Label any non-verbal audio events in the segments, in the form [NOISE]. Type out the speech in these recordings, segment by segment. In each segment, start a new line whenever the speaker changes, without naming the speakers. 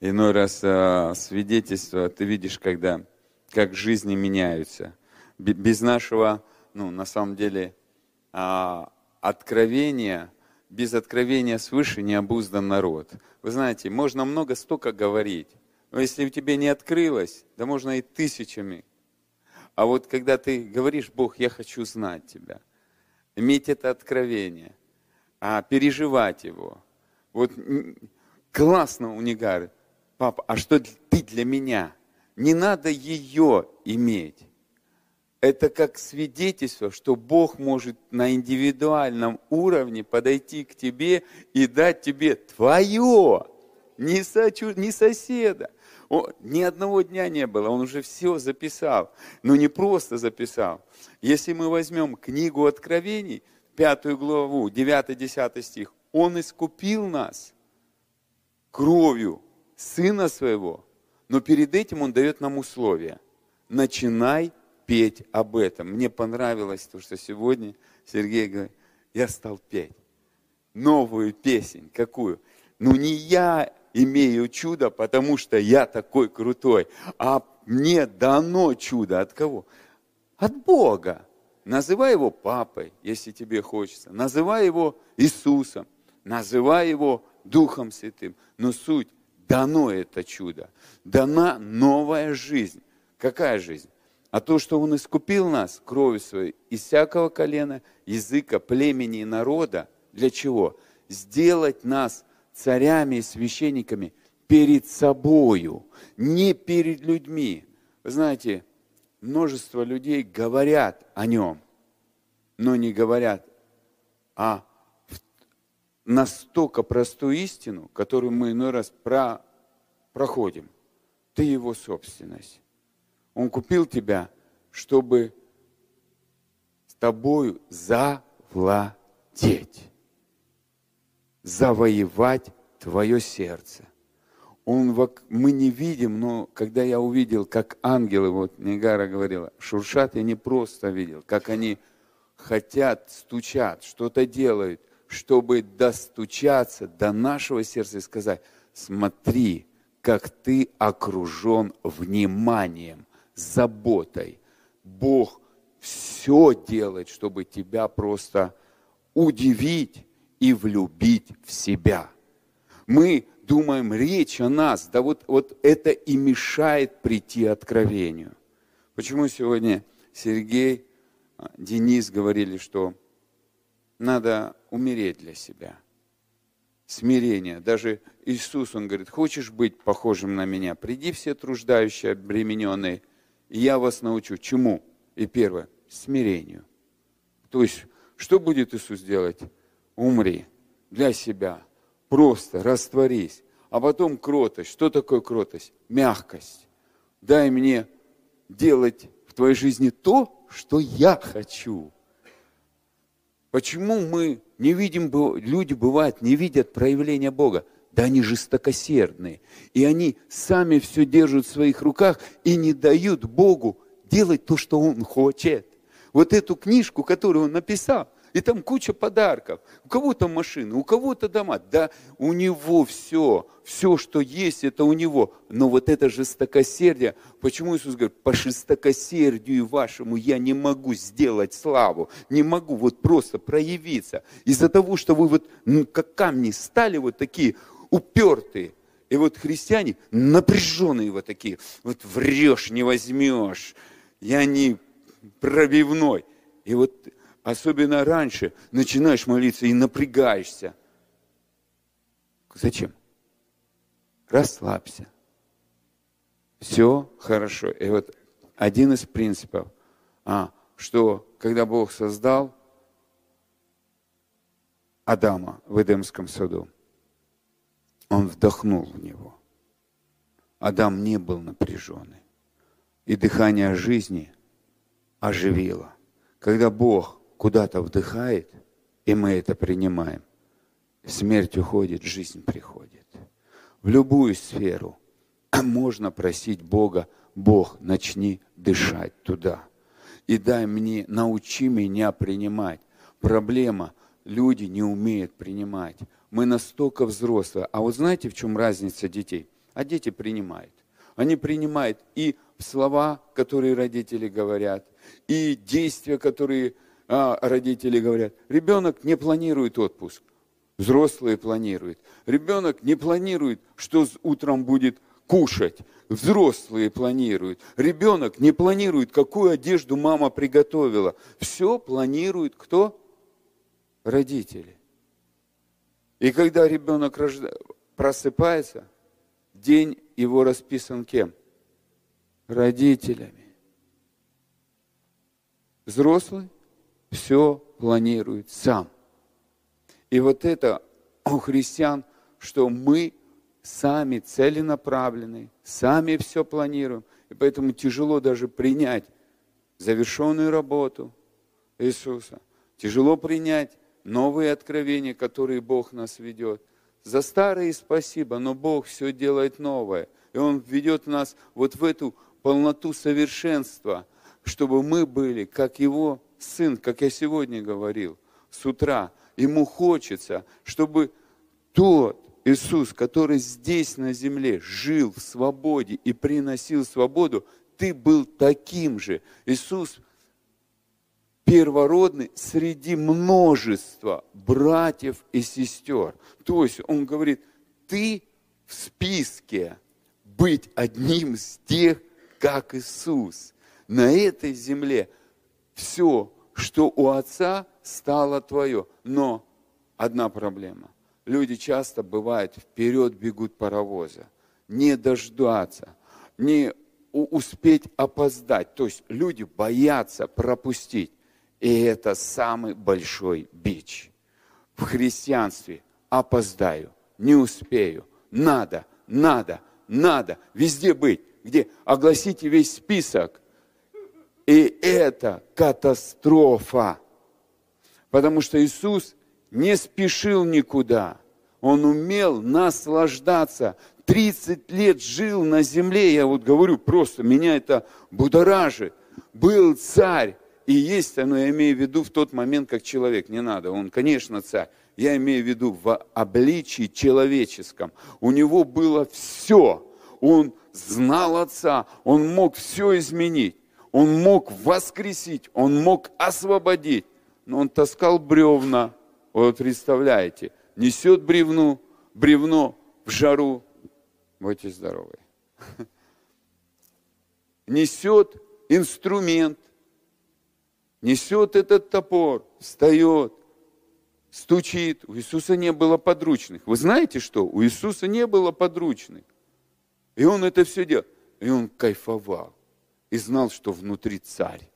Иной раз э, свидетельство ты видишь, когда, как жизни меняются. Без нашего, ну, на самом деле, э, откровения, без откровения свыше не обуздан народ. Вы знаете, можно много столько говорить, но если у тебя не открылось, да можно и тысячами. А вот когда ты говоришь, Бог, я хочу знать Тебя, иметь это откровение, а переживать его. Вот классно у них говорят, папа, а что ты для меня? Не надо ее иметь. Это как свидетельство, что Бог может на индивидуальном уровне подойти к тебе и дать тебе твое, не, сочу, не соседа. О, ни одного дня не было, он уже все записал. Но не просто записал. Если мы возьмем книгу Откровений, пятую главу, 9-10 стих, он искупил нас кровью Сына Своего, но перед этим Он дает нам условия. Начинай петь об этом. Мне понравилось то, что сегодня Сергей говорит, я стал петь новую песнь. Какую? Ну не я имею чудо, потому что я такой крутой, а мне дано чудо. От кого? От Бога. Называй его папой, если тебе хочется. Называй его Иисусом. Называй его Духом Святым. Но суть дано это чудо, дана новая жизнь. Какая жизнь? А то, что Он искупил нас кровью своей из всякого колена, языка, племени и народа, для чего? Сделать нас царями и священниками перед собою, не перед людьми. Вы знаете, множество людей говорят о нем, но не говорят о настолько простую истину, которую мы иной раз про, проходим. Ты его собственность. Он купил тебя, чтобы с тобою завладеть, завоевать твое сердце. Он, мы не видим, но когда я увидел, как ангелы, вот Негара говорила, шуршат, я не просто видел, как они хотят, стучат, что-то делают – чтобы достучаться до нашего сердца и сказать, смотри, как ты окружен вниманием, заботой. Бог все делает, чтобы тебя просто удивить и влюбить в себя. Мы думаем, речь о нас, да вот, вот это и мешает прийти откровению. Почему сегодня Сергей, а, Денис говорили, что надо умереть для себя. Смирение. Даже Иисус, Он говорит, хочешь быть похожим на меня? Приди все труждающие, обремененные, и я вас научу. Чему? И первое, смирению. То есть, что будет Иисус делать? Умри для себя. Просто растворись. А потом кротость. Что такое кротость? Мягкость. Дай мне делать в твоей жизни то, что я хочу. Почему мы не видим, люди бывают, не видят проявления Бога? Да они жестокосердные. И они сами все держат в своих руках и не дают Богу делать то, что Он хочет. Вот эту книжку, которую Он написал, и там куча подарков. У кого-то машины, у кого-то дома. Да, у него все, все, что есть, это у него. Но вот это жестокосердие, почему Иисус говорит, по жестокосердию вашему я не могу сделать славу, не могу вот просто проявиться. Из-за того, что вы вот ну, как камни стали вот такие упертые. И вот христиане напряженные вот такие, вот врешь, не возьмешь, я не пробивной. И вот особенно раньше, начинаешь молиться и напрягаешься. Зачем? Расслабься. Все хорошо. И вот один из принципов, а, что когда Бог создал Адама в Эдемском саду, Он вдохнул в него. Адам не был напряженный. И дыхание жизни оживило. Когда Бог куда-то вдыхает, и мы это принимаем. Смерть уходит, жизнь приходит. В любую сферу [CLEARS THROAT] можно просить Бога, Бог, начни дышать туда. И дай мне, научи меня принимать. Проблема, люди не умеют принимать. Мы настолько взрослые. А вот знаете, в чем разница детей? а дети принимают. Они принимают и слова, которые родители говорят, и действия, которые а, родители говорят. Ребенок не планирует отпуск, взрослые планируют. Ребенок не планирует, что утром будет кушать. Взрослые планируют. Ребенок не планирует, какую одежду мама приготовила. Все планирует кто? Родители. И когда ребенок рожда... просыпается, день его расписан кем? Родителями. Взрослый все планирует сам. И вот это у христиан, что мы сами целенаправлены, сами все планируем. И поэтому тяжело даже принять завершенную работу Иисуса. Тяжело принять новые откровения, которые Бог нас ведет. За старые спасибо, но Бог все делает новое. И Он ведет нас вот в эту полноту совершенства, чтобы мы были, как Его Сын, как я сегодня говорил, с утра. Ему хочется, чтобы тот Иисус, который здесь на земле жил в свободе и приносил свободу, ты был таким же. Иисус первородный среди множества братьев и сестер. То есть он говорит, ты в списке быть одним из тех, как Иисус. На этой земле все, что у Отца, стало твое. Но одна проблема люди часто бывают вперед бегут паровоза, не дождаться, не успеть опоздать. То есть люди боятся пропустить. И это самый большой бич. В христианстве опоздаю, не успею, надо, надо, надо, везде быть. Где огласите весь список. И это катастрофа. Потому что Иисус не спешил никуда. Он умел наслаждаться. 30 лет жил на земле, я вот говорю, просто меня это будоражит. Был царь, и есть оно, я имею в виду в тот момент, как человек, не надо, он, конечно, царь. Я имею в виду в обличии человеческом. У него было все. Он знал Отца, он мог все изменить, он мог воскресить, он мог освободить. Но он таскал бревна, вот представляете, несет бревну, бревно в жару. Будьте здоровы. [LAUGHS] Несет инструмент, несет этот топор, встает, стучит. У Иисуса не было подручных. Вы знаете что? У Иисуса не было подручных. И он это все делал. И он кайфовал. И знал, что внутри царь.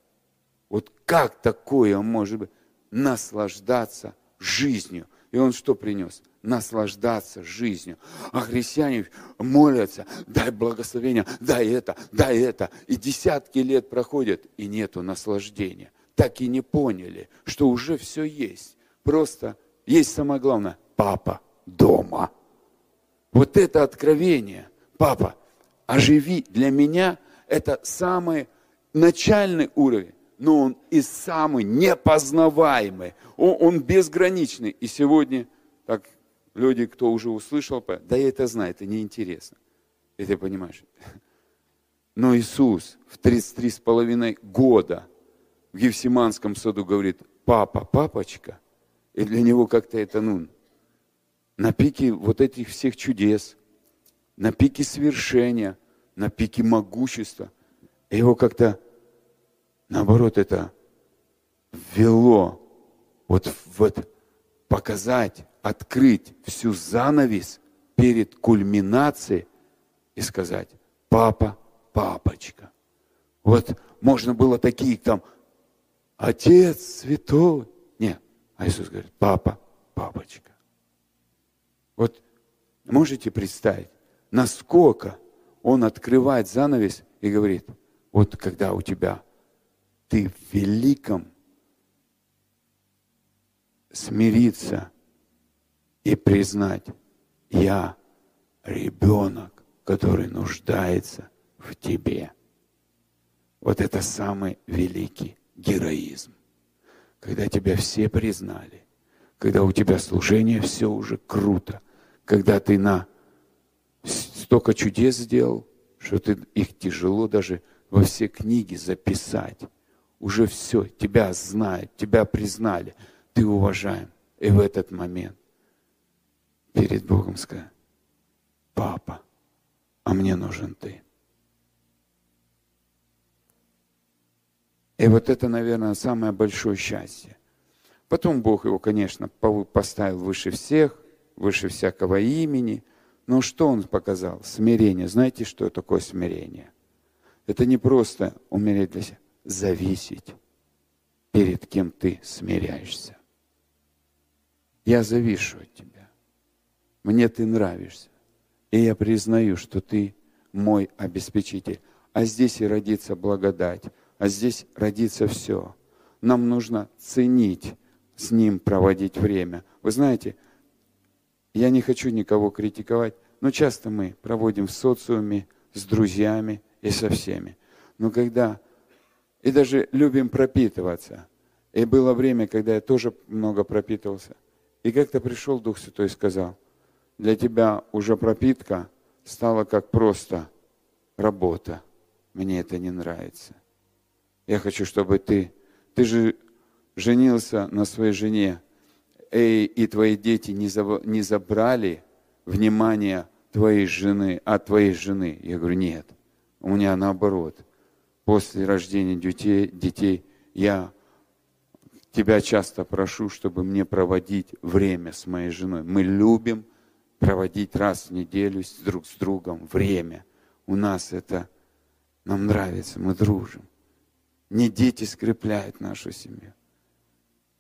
Вот как такое может быть? Наслаждаться жизнью. И он что принес? Наслаждаться жизнью. А христиане молятся, дай благословение, дай это, дай это. И десятки лет проходят, и нету наслаждения. Так и не поняли, что уже все есть. Просто есть самое главное, папа дома. Вот это откровение, папа, оживи для меня, это самый начальный уровень но он и самый непознаваемый, он, безграничный. И сегодня, так люди, кто уже услышал, да я это знаю, это неинтересно. И ты понимаешь. [LAUGHS] Но Иисус в 33 с половиной года в Гефсиманском саду говорит, папа, папочка. И для него как-то это, ну, на пике вот этих всех чудес, на пике свершения, на пике могущества. Его как-то Наоборот, это ввело вот в это показать, открыть всю занавес перед кульминацией и сказать, папа, папочка. Вот можно было такие там, отец святой. Нет, а Иисус говорит, папа, папочка. Вот можете представить, насколько он открывает занавес и говорит, вот когда у тебя ты в великом смириться и признать, я ребенок, который нуждается в тебе. Вот это самый великий героизм. Когда тебя все признали, когда у тебя служение все уже круто, когда ты на столько чудес сделал, что ты, их тяжело даже во все книги записать. Уже все, тебя знают, тебя признали, ты уважаем. И в этот момент перед Богом сказать, папа, а мне нужен ты. И вот это, наверное, самое большое счастье. Потом Бог его, конечно, поставил выше всех, выше всякого имени. Но что он показал? Смирение. Знаете, что такое смирение? Это не просто умереть для себя, зависеть перед кем ты смиряешься. Я завишу от тебя. Мне ты нравишься. И я признаю, что ты мой обеспечитель. А здесь и родится благодать, а здесь родится все. Нам нужно ценить с ним, проводить время. Вы знаете, я не хочу никого критиковать, но часто мы проводим в социуме с друзьями и со всеми. Но когда... И даже любим пропитываться. И было время, когда я тоже много пропитывался. И как-то пришел Дух Святой и сказал, для тебя уже пропитка стала как просто работа. Мне это не нравится. Я хочу, чтобы ты, ты же женился на своей жене, и, и твои дети не, за, не забрали внимание твоей жены, от твоей жены. Я говорю, нет, у меня наоборот. После рождения детей, детей я тебя часто прошу, чтобы мне проводить время с моей женой. Мы любим проводить раз в неделю друг с другом время. У нас это, нам нравится, мы дружим. Не дети скрепляют нашу семью.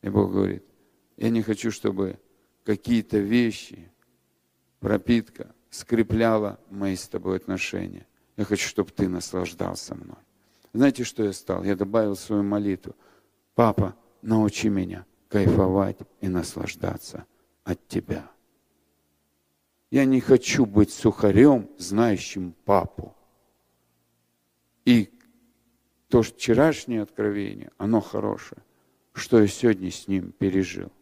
И Бог говорит, я не хочу, чтобы какие-то вещи, пропитка скрепляла мои с тобой отношения. Я хочу, чтобы ты наслаждался мной. Знаете, что я стал? Я добавил свою молитву. Папа, научи меня кайфовать и наслаждаться от тебя. Я не хочу быть сухарем, знающим папу. И то вчерашнее откровение, оно хорошее, что я сегодня с ним пережил.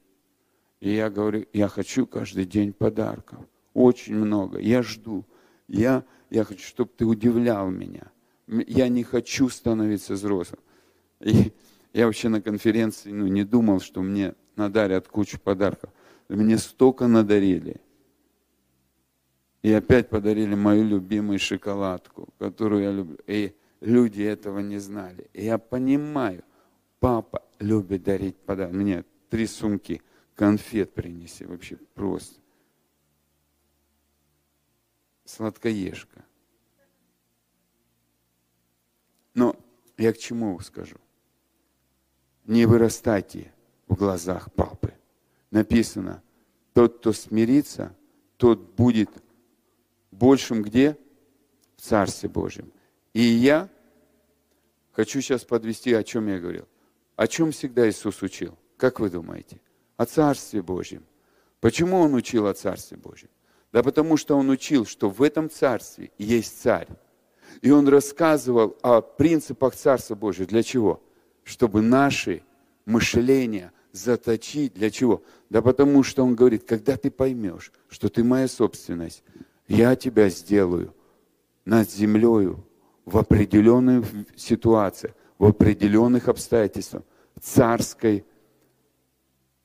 И я говорю, я хочу каждый день подарков. Очень много. Я жду. Я, я хочу, чтобы ты удивлял меня. Я не хочу становиться взрослым. И я вообще на конференции ну, не думал, что мне надарят кучу подарков. Мне столько надарили. И опять подарили мою любимую шоколадку, которую я люблю. И люди этого не знали. И я понимаю, папа любит дарить подарки. Мне три сумки конфет принеси, вообще просто. Сладкоежка. Но я к чему скажу? Не вырастайте в глазах папы. Написано, тот, кто смирится, тот будет большим где? В Царстве Божьем. И я хочу сейчас подвести, о чем я говорил. О чем всегда Иисус учил? Как вы думаете? О Царстве Божьем. Почему Он учил о Царстве Божьем? Да потому что Он учил, что в этом Царстве есть Царь. И Он рассказывал о принципах Царства Божьего. Для чего? Чтобы наши мышления заточить. Для чего? Да потому что Он говорит, когда ты поймешь, что ты моя собственность, я тебя сделаю над землею в определенных ситуациях, в определенных обстоятельствах, царской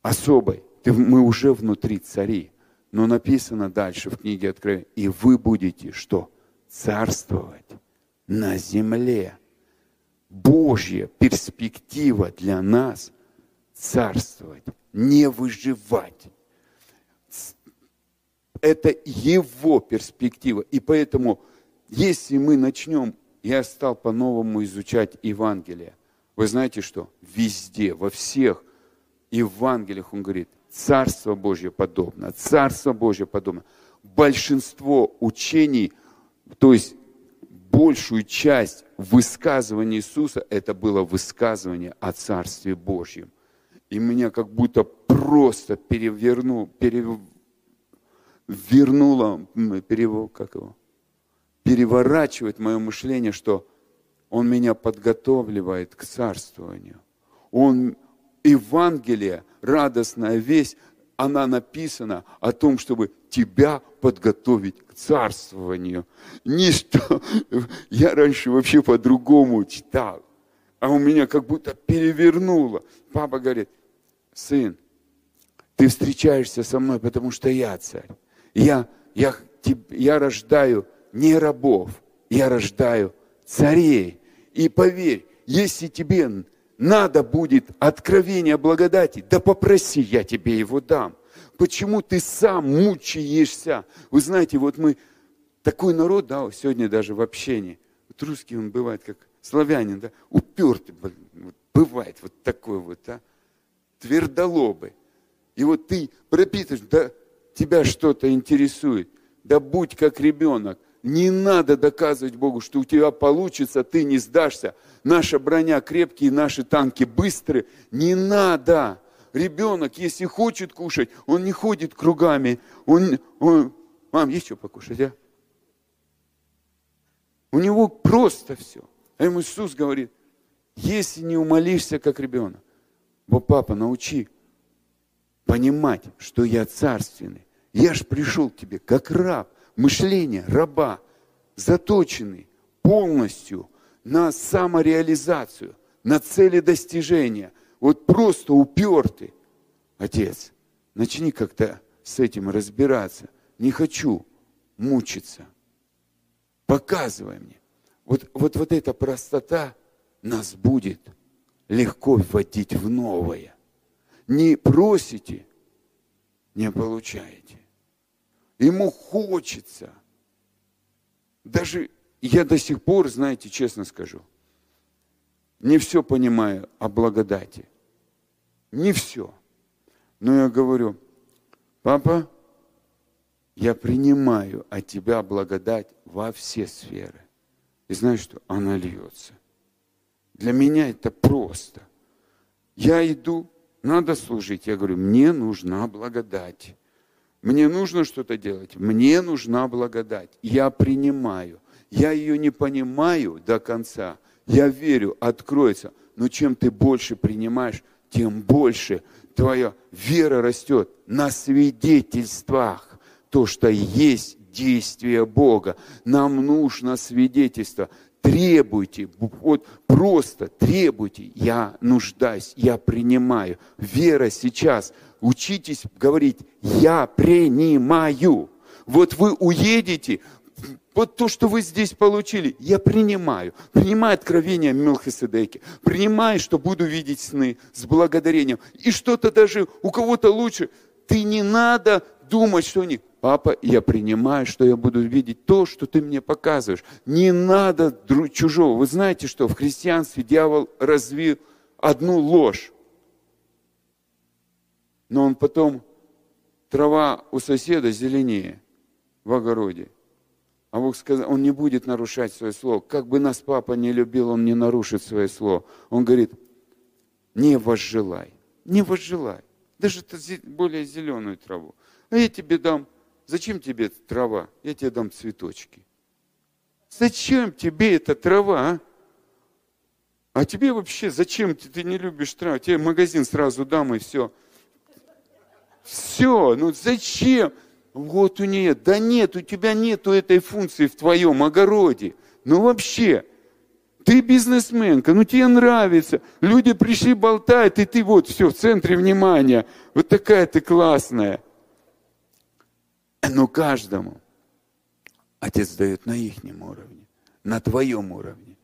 особой. Ты, мы уже внутри царей. Но написано дальше в книге Откровения, и вы будете что? Царствовать на земле. Божья перспектива для нас – царствовать, не выживать. Это его перспектива. И поэтому, если мы начнем, я стал по-новому изучать Евангелие. Вы знаете что? Везде, во всех Евангелиях он говорит, Царство Божье подобно, Царство Божье подобно. Большинство учений, то есть большую часть высказывания Иисуса, это было высказывание о Царстве Божьем. И меня как будто просто перевернул, перевернуло, перев, как его, переворачивает мое мышление, что Он меня подготавливает к царствованию. Он, Евангелие, радостная весть, она написана о том, чтобы тебя подготовить к царствованию. Не что я раньше вообще по-другому читал, а у меня как будто перевернуло. Папа говорит, сын, ты встречаешься со мной, потому что я царь. Я, я, я рождаю не рабов, я рождаю царей. И поверь, если тебе надо будет откровение благодати, да попроси, я тебе его дам. Почему ты сам мучаешься? Вы знаете, вот мы такой народ, да, сегодня даже в общении. Вот русский он бывает как славянин, да, упертый, бывает вот такой вот, а, твердолобый. И вот ты пропитываешь, да, тебя что-то интересует, да будь как ребенок. Не надо доказывать Богу, что у тебя получится, ты не сдашься. Наша броня крепкие, наши танки быстрые. Не надо ребенок, если хочет кушать, он не ходит кругами. Он, он, мам, есть что покушать, а? У него просто все. А ему Иисус говорит, если не умолишься, как ребенок, во папа, научи понимать, что я царственный. Я ж пришел к тебе как раб, мышление раба, заточенный полностью на самореализацию, на цели достижения – вот просто упертый. Отец, начни как-то с этим разбираться. Не хочу мучиться. Показывай мне. Вот, вот, вот эта простота нас будет легко вводить в новое. Не просите, не получаете. Ему хочется. Даже я до сих пор, знаете, честно скажу, не все понимаю о благодати. Не все. Но я говорю, папа, я принимаю от тебя благодать во все сферы. И знаешь что? Она льется. Для меня это просто. Я иду, надо служить. Я говорю, мне нужна благодать. Мне нужно что-то делать. Мне нужна благодать. Я принимаю. Я ее не понимаю до конца. Я верю, откроется. Но чем ты больше принимаешь, тем больше твоя вера растет на свидетельствах. То, что есть действие Бога. Нам нужно свидетельство. Требуйте, вот просто требуйте. Я нуждаюсь, я принимаю. Вера сейчас. Учитесь говорить, я принимаю. Вот вы уедете, вот то, что вы здесь получили, я принимаю. Принимаю откровение Мелхиседеки. Принимаю, что буду видеть сны с благодарением. И что-то даже у кого-то лучше. Ты не надо думать, что они... Папа, я принимаю, что я буду видеть то, что ты мне показываешь. Не надо чужого. Вы знаете, что в христианстве дьявол развил одну ложь. Но он потом, трава у соседа зеленее в огороде. А Бог сказал, он не будет нарушать свое слово. Как бы нас папа не любил, он не нарушит свое слово. Он говорит, не возжелай, не возжелай. Даже более зеленую траву. А я тебе дам, зачем тебе трава? Я тебе дам цветочки. Зачем тебе эта трава, а? А тебе вообще зачем ты, не любишь траву? Тебе магазин сразу дам и все. Все, ну зачем? Вот у нее. Да нет, у тебя нету этой функции в твоем огороде. Ну вообще, ты бизнесменка, ну тебе нравится. Люди пришли, болтают, и ты вот все в центре внимания. Вот такая ты классная. [CLEARS THROAT] Но каждому Отец дает на их уровне, на твоем уровне.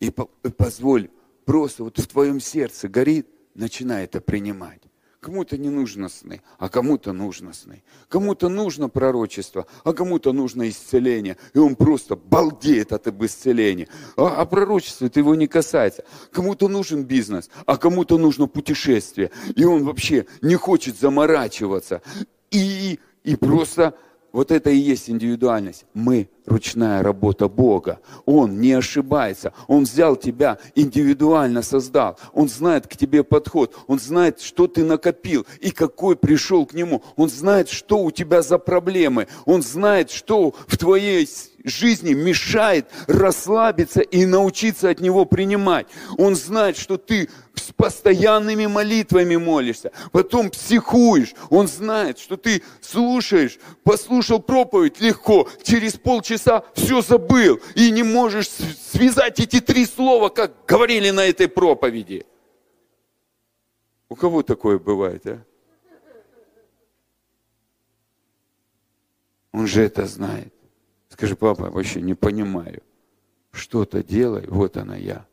И позволь, просто вот в твоем сердце горит, начинай это принимать. Кому-то не нужно сны, а кому-то нужно сны. Кому-то нужно пророчество, а кому-то нужно исцеление. И он просто балдеет от об исцелении. А, а пророчество это его не касается. Кому-то нужен бизнес, а кому-то нужно путешествие. И он вообще не хочет заморачиваться. И, и просто вот это и есть индивидуальность. Мы ручная работа Бога. Он не ошибается. Он взял тебя, индивидуально создал. Он знает к тебе подход. Он знает, что ты накопил и какой пришел к нему. Он знает, что у тебя за проблемы. Он знает, что в твоей жизни мешает расслабиться и научиться от него принимать. Он знает, что ты с постоянными молитвами молишься, потом психуешь. Он знает, что ты слушаешь, послушал проповедь легко, через полчаса все забыл и не можешь связать эти три слова, как говорили на этой проповеди. У кого такое бывает, а? Он же это знает. Скажи, папа, вообще не понимаю. Что-то делай, вот она я.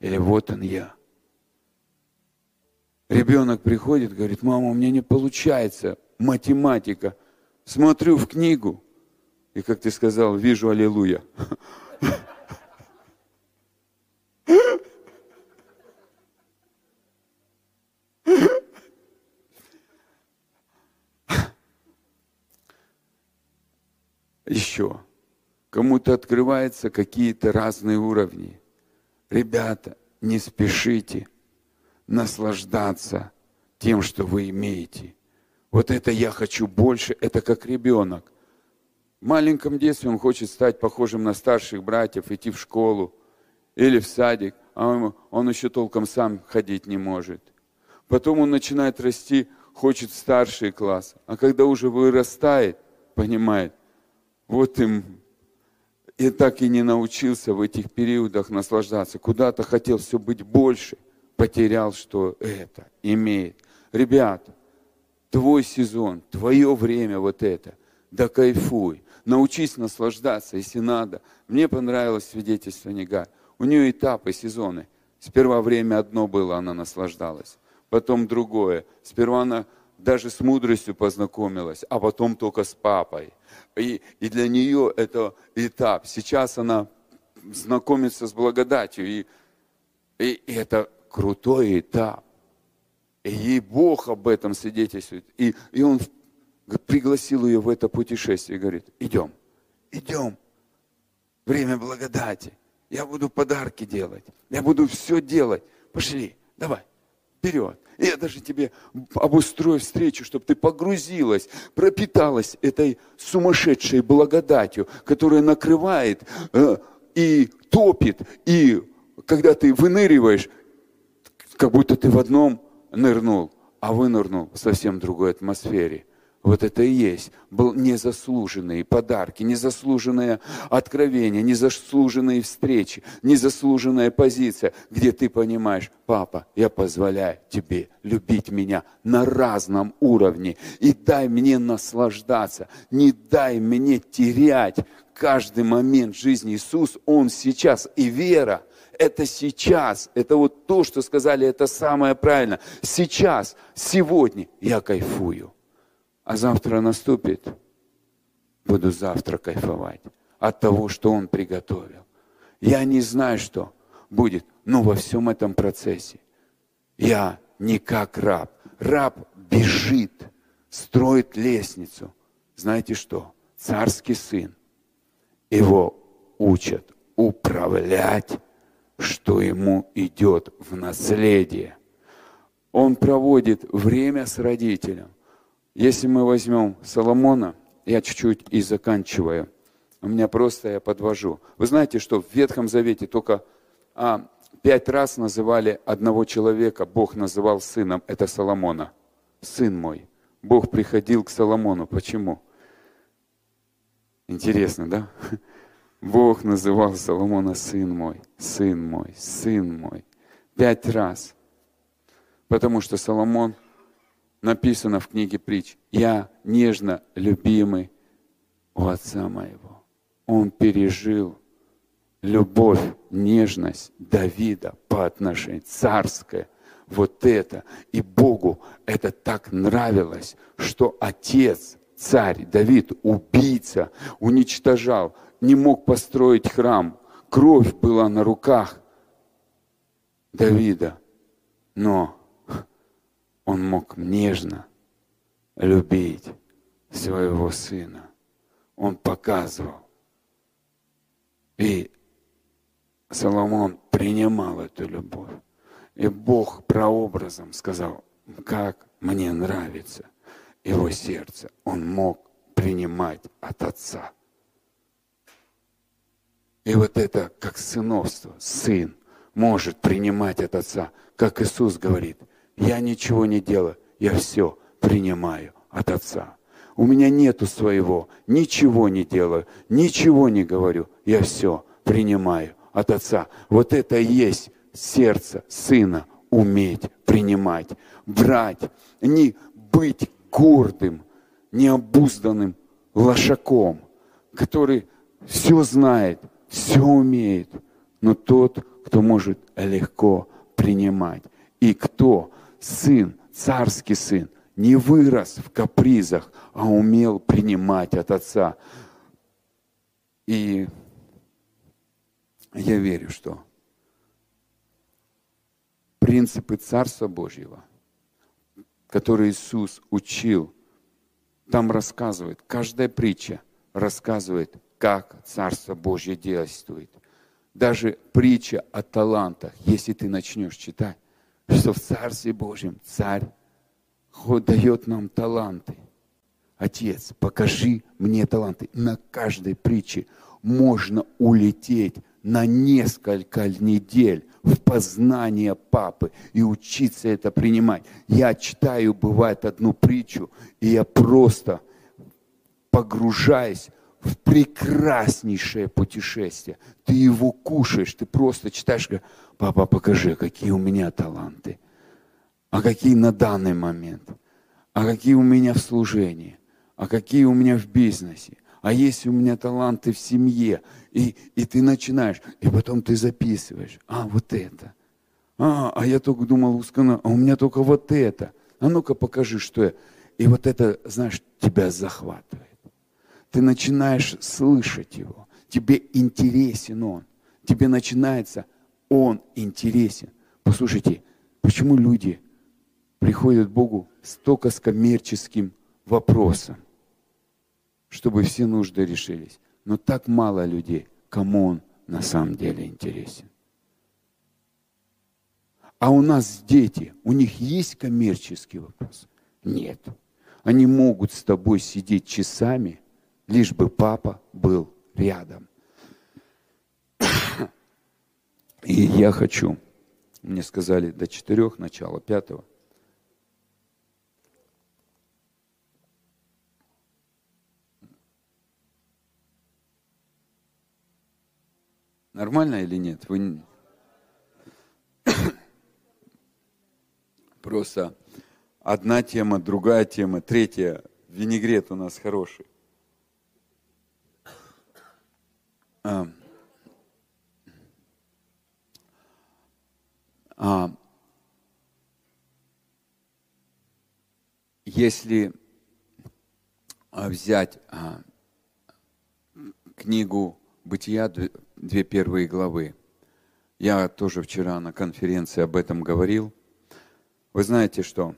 Или вот он я. Ребенок приходит, говорит, мама, у меня не получается математика. Смотрю в книгу, и, как ты сказал, вижу аллилуйя. Еще. Кому-то открываются какие-то разные уровни. Ребята, не спешите наслаждаться тем, что вы имеете. Вот это я хочу больше, это как ребенок. В маленьком детстве он хочет стать похожим на старших братьев, идти в школу или в садик, а он, он еще толком сам ходить не может. Потом он начинает расти, хочет старший класс, а когда уже вырастает, понимает, вот им и так и не научился в этих периодах наслаждаться. Куда-то хотел все быть больше, потерял, что это имеет. Ребята, твой сезон, твое время вот это, да кайфуй. Научись наслаждаться, если надо. Мне понравилось свидетельство Нега. У нее этапы, сезоны. Сперва время одно было, она наслаждалась. Потом другое. Сперва она даже с мудростью познакомилась, а потом только с папой. И, и для нее это этап. Сейчас она знакомится с благодатью. И, и, и это крутой этап. И ей Бог об этом свидетельствует. И, и он пригласил ее в это путешествие и говорит, идем, идем. Время благодати. Я буду подарки делать. Я буду все делать. Пошли, давай, вперед. Я даже тебе обустрою встречу, чтобы ты погрузилась, пропиталась этой сумасшедшей благодатью, которая накрывает э, и топит, и когда ты выныриваешь, как будто ты в одном нырнул, а вынырнул в совсем другой атмосфере – вот это и есть. Был незаслуженные подарки, незаслуженное откровение, незаслуженные встречи, незаслуженная позиция, где ты понимаешь, папа, я позволяю тебе любить меня на разном уровне. И дай мне наслаждаться, не дай мне терять каждый момент жизни. Иисус, Он сейчас и вера, это сейчас, это вот то, что сказали, это самое правильное. Сейчас, сегодня я кайфую а завтра наступит, буду завтра кайфовать от того, что Он приготовил. Я не знаю, что будет, но во всем этом процессе я не как раб. Раб бежит, строит лестницу. Знаете что? Царский сын. Его учат управлять, что ему идет в наследие. Он проводит время с родителем. Если мы возьмем Соломона, я чуть-чуть и заканчиваю. У меня просто я подвожу. Вы знаете, что в Ветхом Завете только а, пять раз называли одного человека, Бог называл сыном, это Соломона. Сын мой. Бог приходил к Соломону. Почему? Интересно, да? Бог называл Соломона сын мой, сын мой, сын мой. Пять раз. Потому что Соломон написано в книге притч, я нежно любимый у отца моего. Он пережил любовь, нежность Давида по отношению, царское, вот это. И Богу это так нравилось, что отец, царь Давид, убийца, уничтожал, не мог построить храм. Кровь была на руках Давида. Но он мог нежно любить своего сына. Он показывал. И Соломон принимал эту любовь. И Бог прообразом сказал, как мне нравится его сердце. Он мог принимать от Отца. И вот это как сыновство. Сын может принимать от Отца. Как Иисус говорит, я ничего не делаю, я все принимаю от Отца. У меня нету своего, ничего не делаю, ничего не говорю, я все принимаю от Отца. Вот это и есть сердце Сына, уметь принимать, брать, не быть гордым, необузданным лошаком, который все знает, все умеет, но тот, кто может легко принимать. И кто сын, царский сын, не вырос в капризах, а умел принимать от Отца. И я верю, что принципы Царства Божьего, которые Иисус учил, там рассказывает, каждая притча рассказывает, как Царство Божье действует. Даже притча о талантах, если ты начнешь читать, что в Царстве Божьем Царь дает нам таланты. Отец, покажи мне таланты. На каждой притче можно улететь на несколько недель в познание папы и учиться это принимать. Я читаю, бывает, одну притчу, и я просто погружаюсь в прекраснейшее путешествие. Ты его кушаешь, ты просто читаешь, говоришь, папа, покажи, какие у меня таланты, а какие на данный момент, а какие у меня в служении, а какие у меня в бизнесе, а есть у меня таланты в семье. И, и ты начинаешь, и потом ты записываешь, а вот это, а, а я только думал, ускана, а у меня только вот это. А ну-ка покажи, что я. И вот это, знаешь, тебя захватывает. Ты начинаешь слышать его. Тебе интересен он. Тебе начинается он интересен. Послушайте, почему люди приходят к Богу столько с коммерческим вопросом? чтобы все нужды решились. Но так мало людей, кому он на самом деле интересен. А у нас дети, у них есть коммерческий вопрос? Нет. Они могут с тобой сидеть часами, лишь бы папа был рядом. И я хочу, мне сказали до четырех, начала пятого, Нормально или нет? Вы... Просто одна тема, другая тема, третья. Винегрет у нас хороший. А, а, если взять а, книгу Бытия, две первые главы. Я тоже вчера на конференции об этом говорил. Вы знаете что?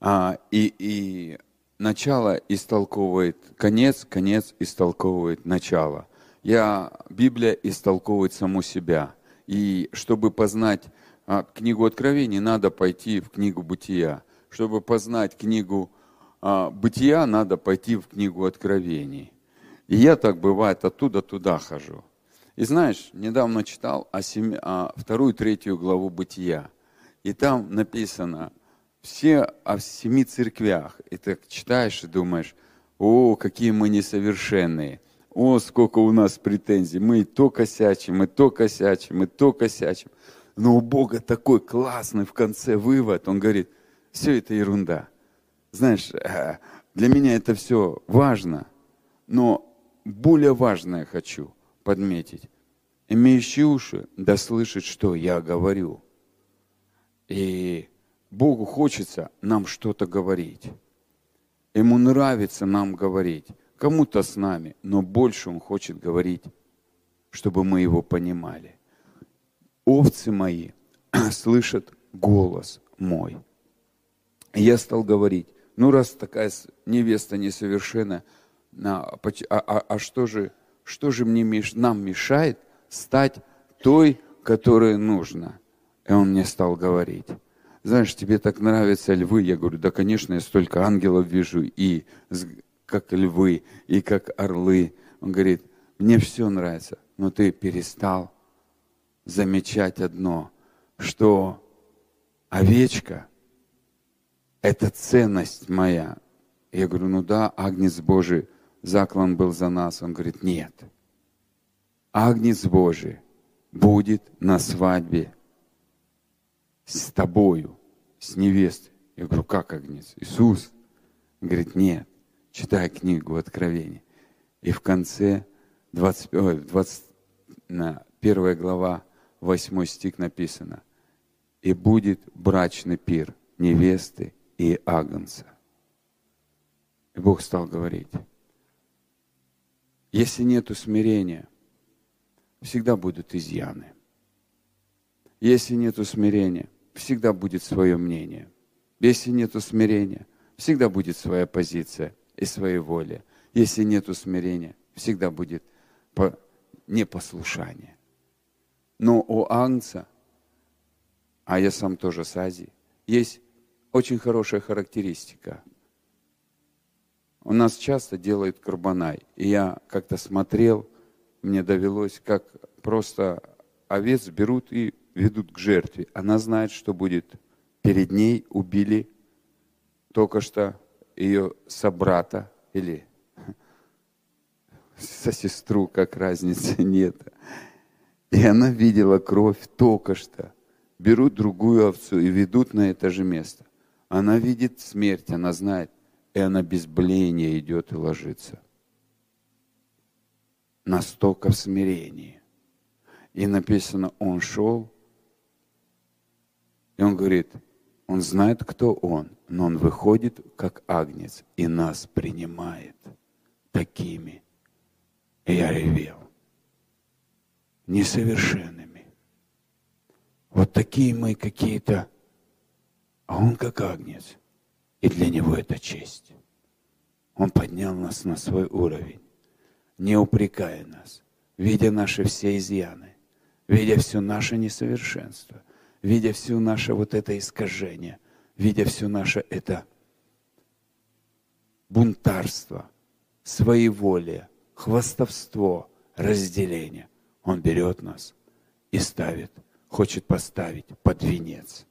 А, и, и начало истолковывает конец, конец истолковывает начало. Я, Библия истолковывает саму себя. И чтобы познать а, книгу Откровений, надо пойти в книгу Бытия. Чтобы познать книгу а, Бытия, надо пойти в книгу Откровений. И я так бывает оттуда туда хожу. И знаешь, недавно читал о, семи, о вторую, третью главу Бытия. И там написано все о семи церквях. И так читаешь и думаешь, о, какие мы несовершенные. О, сколько у нас претензий. Мы и то косячим, и то косячим, и то косячим. Но у Бога такой классный в конце вывод. Он говорит, все это ерунда. Знаешь, э, для меня это все важно, но более важное хочу – подметить. Имеющий уши да слышит, что я говорю. И Богу хочется нам что-то говорить. Ему нравится нам говорить. Кому-то с нами, но больше Он хочет говорить, чтобы мы Его понимали. Овцы мои [CLEARS THROAT] слышат голос мой. Я стал говорить, ну раз такая невеста несовершенная, а, а, а, а что же что же мне, нам мешает стать той, которая нужна? И он мне стал говорить, знаешь, тебе так нравятся львы? Я говорю, да, конечно, я столько ангелов вижу, и как львы, и как орлы. Он говорит, мне все нравится, но ты перестал замечать одно, что овечка – это ценность моя. Я говорю, ну да, Агнец Божий, заклан был за нас. Он говорит, нет. Агнец Божий будет на свадьбе с тобою, с невестой. Я говорю, как Агнец? Иисус. Он говорит, нет. Читай книгу Откровения. И в конце 20, 20, на 1 глава, 8 стих написано. И будет брачный пир невесты и агнца. И Бог стал говорить, если нет смирения, всегда будут изъяны. Если нет смирения, всегда будет свое мнение. Если нет смирения, всегда будет своя позиция и своя воля. Если нет смирения, всегда будет непослушание. Но у Агнца, а я сам тоже с Азии, есть очень хорошая характеристика. У нас часто делают карбонай. И я как-то смотрел, мне довелось, как просто овец берут и ведут к жертве. Она знает, что будет. Перед ней убили только что ее собрата или со сестру, как разницы [LAUGHS] нет. И она видела кровь только что. Берут другую овцу и ведут на это же место. Она видит смерть, она знает, и она без бления идет и ложится. Настолько в смирении. И написано, он шел, и он говорит, он знает, кто он, но он выходит как агнец и нас принимает такими. И я ревел. Несовершенными. Вот такие мы какие-то, а он как агнец. И для него это честь. Он поднял нас на свой уровень, не упрекая нас, видя наши все изъяны, видя все наше несовершенство, видя все наше вот это искажение, видя все наше это бунтарство, своеволие, хвастовство, разделение. Он берет нас и ставит, хочет поставить под венец.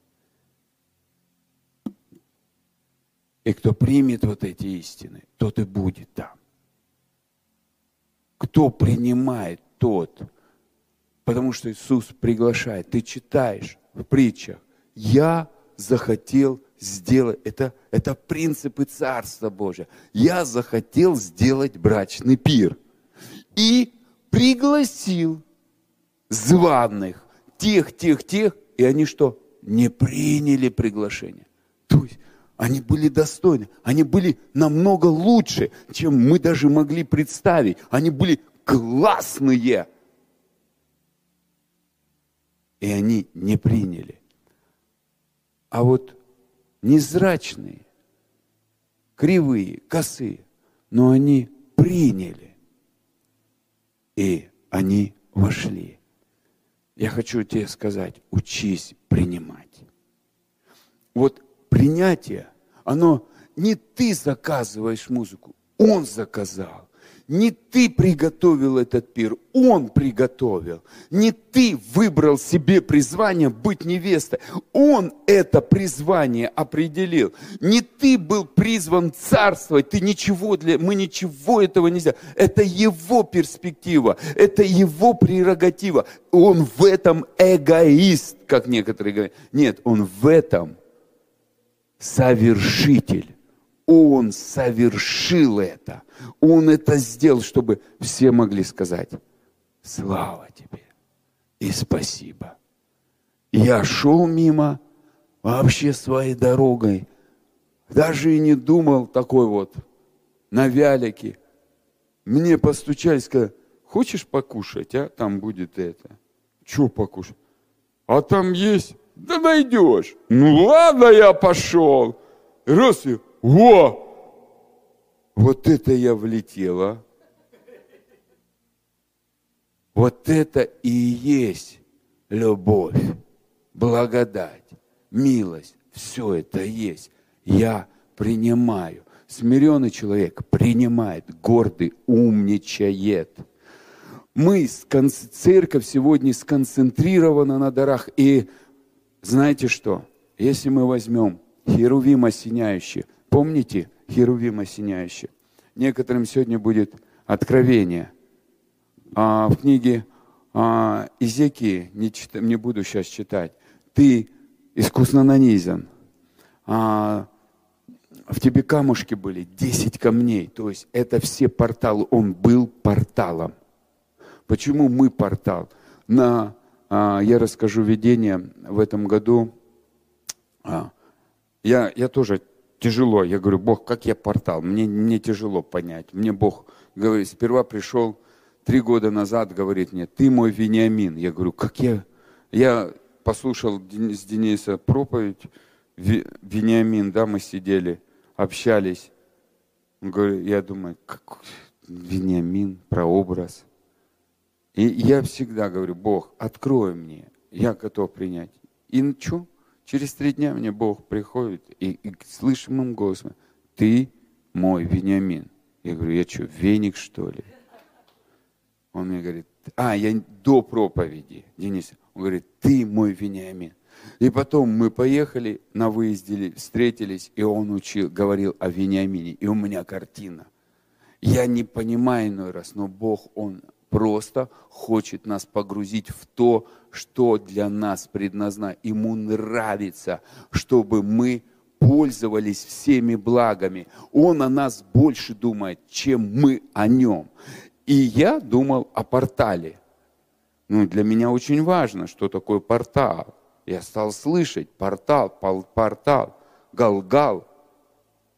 И кто примет вот эти истины, тот и будет там. Кто принимает, тот. Потому что Иисус приглашает. Ты читаешь в притчах. Я захотел сделать, это, это принципы Царства Божия. Я захотел сделать брачный пир. И пригласил званых, тех, тех, тех, и они что? Не приняли приглашение. То есть они были достойны, они были намного лучше, чем мы даже могли представить. Они были классные. И они не приняли. А вот незрачные, кривые, косые, но они приняли. И они вошли. Я хочу тебе сказать, учись принимать. Вот принятие, оно не ты заказываешь музыку, он заказал. Не ты приготовил этот пир, он приготовил. Не ты выбрал себе призвание быть невестой, он это призвание определил. Не ты был призван царствовать, ты ничего для, мы ничего этого не сделали. Это его перспектива, это его прерогатива. Он в этом эгоист, как некоторые говорят. Нет, он в этом совершитель. Он совершил это. Он это сделал, чтобы все могли сказать, слава тебе и спасибо. Я шел мимо вообще своей дорогой, даже и не думал такой вот на вялике. Мне постучали, сказали, хочешь покушать, а? Там будет это. Че покушать? А там есть да найдешь. Ну ладно, я пошел. Раз во! Вот это я влетела. Вот это и есть любовь, благодать, милость. Все это есть. Я принимаю. Смиренный человек принимает, гордый умничает. Мы, церковь сегодня сконцентрирована на дарах. И знаете что? Если мы возьмем Херувим осеняющий, помните Херувим осеняющий? Некоторым сегодня будет откровение. А в книге а, Изеки, не, чит, не буду сейчас читать, ты искусно нанизан, а, в тебе камушки были, 10 камней, то есть это все порталы, он был порталом. Почему мы портал? На, а, я расскажу видение в этом году. А, я, я тоже тяжело, я говорю, Бог, как я портал? Мне, мне тяжело понять. Мне Бог говорит, сперва пришел три года назад, говорит мне, ты мой Вениамин. Я говорю, как я? Я послушал с Дениса проповедь, Вениамин, да, мы сидели, общались. Я думаю, как Вениамин, прообраз. И я всегда говорю, Бог, открой мне, я готов принять. И что? Через три дня мне Бог приходит и, и слышимым голосом, ты мой Вениамин. Я говорю, я что, веник что ли? Он мне говорит, а, я до проповеди, Денис, он говорит, ты мой Вениамин. И потом мы поехали на выезде, встретились, и он учил, говорил о Вениамине, и у меня картина. Я не понимаю иной раз, но Бог, Он просто хочет нас погрузить в то, что для нас предназначено. Ему нравится, чтобы мы пользовались всеми благами. Он о нас больше думает, чем мы о нем. И я думал о портале. Ну, для меня очень важно, что такое портал. Я стал слышать портал, портал, галгал.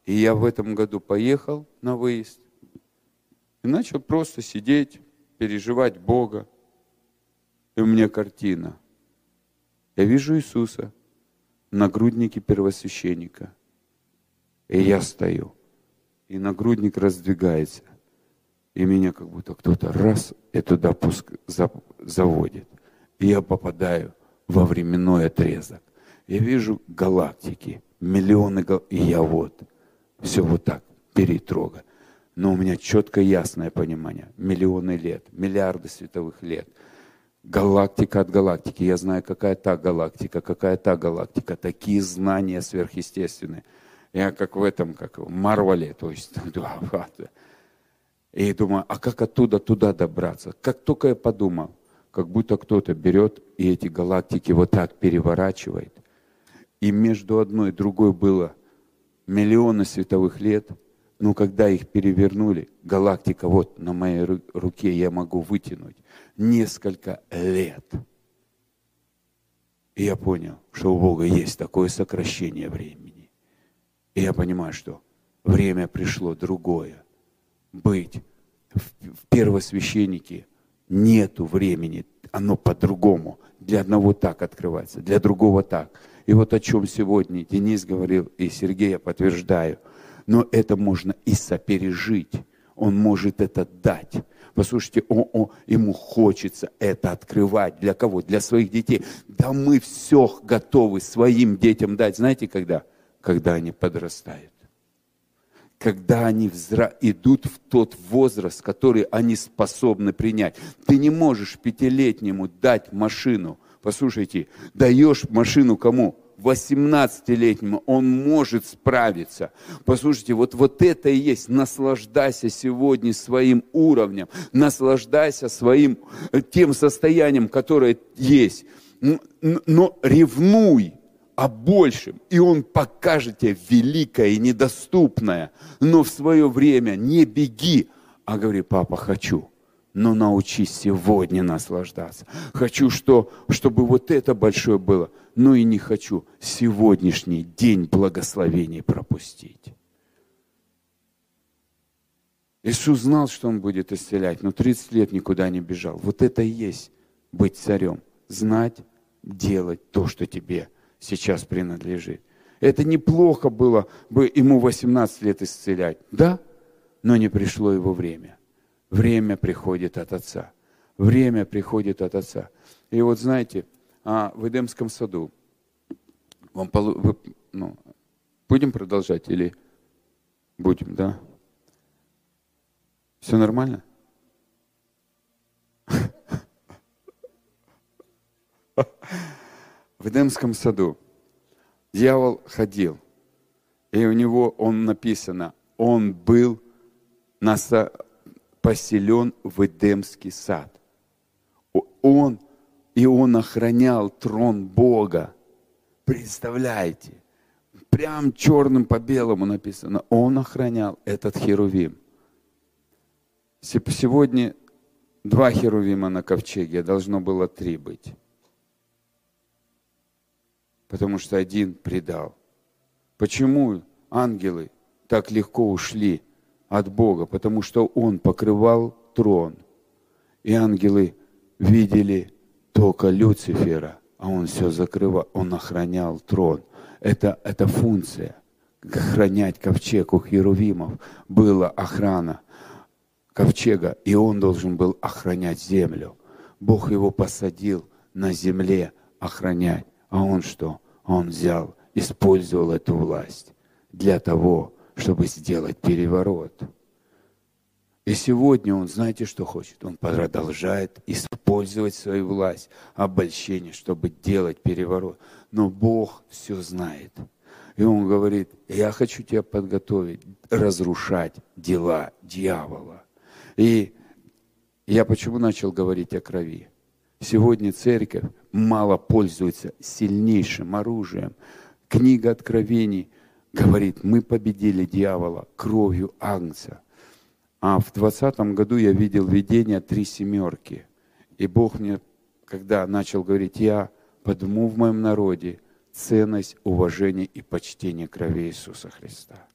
И я в этом году поехал на выезд и начал просто сидеть, переживать Бога. И у меня картина. Я вижу Иисуса в нагруднике первосвященника. И я стою. И нагрудник раздвигается. И меня как будто кто-то раз и туда пуск заводит. И я попадаю во временной отрезок. Я вижу галактики, миллионы галактик, и я вот, все вот так, перетрога. Но у меня четко ясное понимание. Миллионы лет, миллиарды световых лет. Галактика от галактики. Я знаю, какая та галактика, какая та галактика. Такие знания сверхъестественные. Я как в этом, как в Марвеле, то есть, [LAUGHS] и думаю, а как оттуда туда добраться? Как только я подумал, как будто кто-то берет и эти галактики вот так переворачивает. И между одной и другой было миллионы световых лет. Но когда их перевернули, галактика вот на моей руке я могу вытянуть несколько лет. И я понял, что у Бога есть такое сокращение времени. И я понимаю, что время пришло другое быть в первосвященнике нету времени, оно по-другому. Для одного так открывается, для другого так. И вот о чем сегодня Денис говорил, и Сергей, я подтверждаю. Но это можно и сопережить. Он может это дать. Послушайте, о, о, ему хочется это открывать. Для кого? Для своих детей. Да мы все готовы своим детям дать. Знаете, когда? Когда они подрастают когда они взра... идут в тот возраст, который они способны принять. Ты не можешь пятилетнему дать машину. Послушайте, даешь машину кому? 18-летнему, он может справиться. Послушайте, вот, вот это и есть. Наслаждайся сегодня своим уровнем, наслаждайся своим э, тем состоянием, которое есть. Но ревнуй, о большем, и Он покажет тебе великое и недоступное. Но в свое время не беги, а говори, папа, хочу, но научись сегодня наслаждаться. Хочу, что, чтобы вот это большое было, но и не хочу сегодняшний день благословений пропустить. Иисус знал, что Он будет исцелять, но 30 лет никуда не бежал. Вот это и есть быть царем. Знать, делать то, что тебе сейчас принадлежит. Это неплохо было бы ему 18 лет исцелять, да? Но не пришло его время. Время приходит от Отца. Время приходит от Отца. И вот знаете, в Эдемском саду, вам, вы, ну, будем продолжать или будем, да? Все нормально? [LAUGHS] В Эдемском саду дьявол ходил, и у него, он написано, он был поселен в Эдемский сад. Он, и он охранял трон Бога. Представляете? Прям черным по белому написано. Он охранял этот херувим. Сегодня два херувима на ковчеге, должно было три быть. Потому что один предал. Почему ангелы так легко ушли от Бога? Потому что Он покрывал трон. И ангелы видели только Люцифера, а Он все закрывал, Он охранял трон. Это, это функция. Охранять ковчег у херувимов была охрана ковчега, и он должен был охранять землю. Бог его посадил на земле охранять. А он что? Он взял, использовал эту власть для того, чтобы сделать переворот. И сегодня он, знаете, что хочет? Он продолжает использовать свою власть, обольщение, чтобы делать переворот. Но Бог все знает. И он говорит, я хочу тебя подготовить, разрушать дела дьявола. И я почему начал говорить о крови? Сегодня церковь мало пользуется сильнейшим оружием. Книга Откровений говорит, мы победили дьявола кровью Агнца. А в двадцатом году я видел видение три семерки. И Бог мне, когда начал говорить, я подумал в моем народе ценность, уважение и почтение крови Иисуса Христа.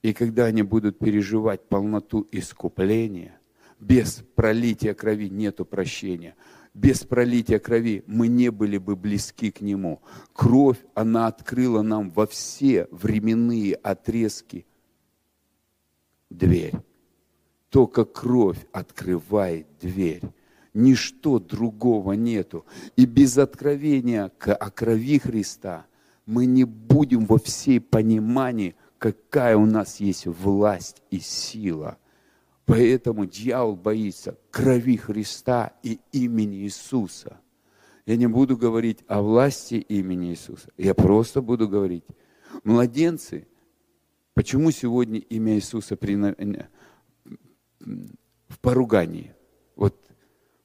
И когда они будут переживать полноту искупления, без пролития крови нету прощения. Без пролития крови мы не были бы близки к Нему. Кровь, она открыла нам во все временные отрезки дверь. Только кровь открывает дверь. Ничто другого нету. И без откровения о крови Христа мы не будем во всей понимании – какая у нас есть власть и сила. Поэтому дьявол боится крови Христа и имени Иисуса. Я не буду говорить о власти имени Иисуса. Я просто буду говорить. Младенцы, почему сегодня имя Иисуса в поругании? Вот,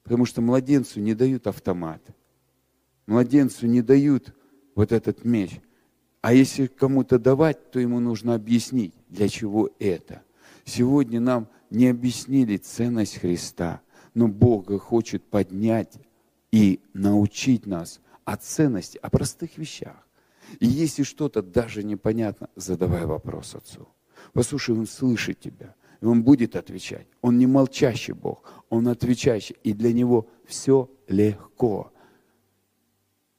потому что младенцу не дают автомат. Младенцу не дают вот этот меч. А если кому-то давать, то ему нужно объяснить, для чего это. Сегодня нам не объяснили ценность Христа, но Бог хочет поднять и научить нас о ценности, о простых вещах. И если что-то даже непонятно, задавай вопрос Отцу. Послушай, Он слышит тебя, и Он будет отвечать. Он не молчащий Бог, Он отвечающий, и для Него все легко.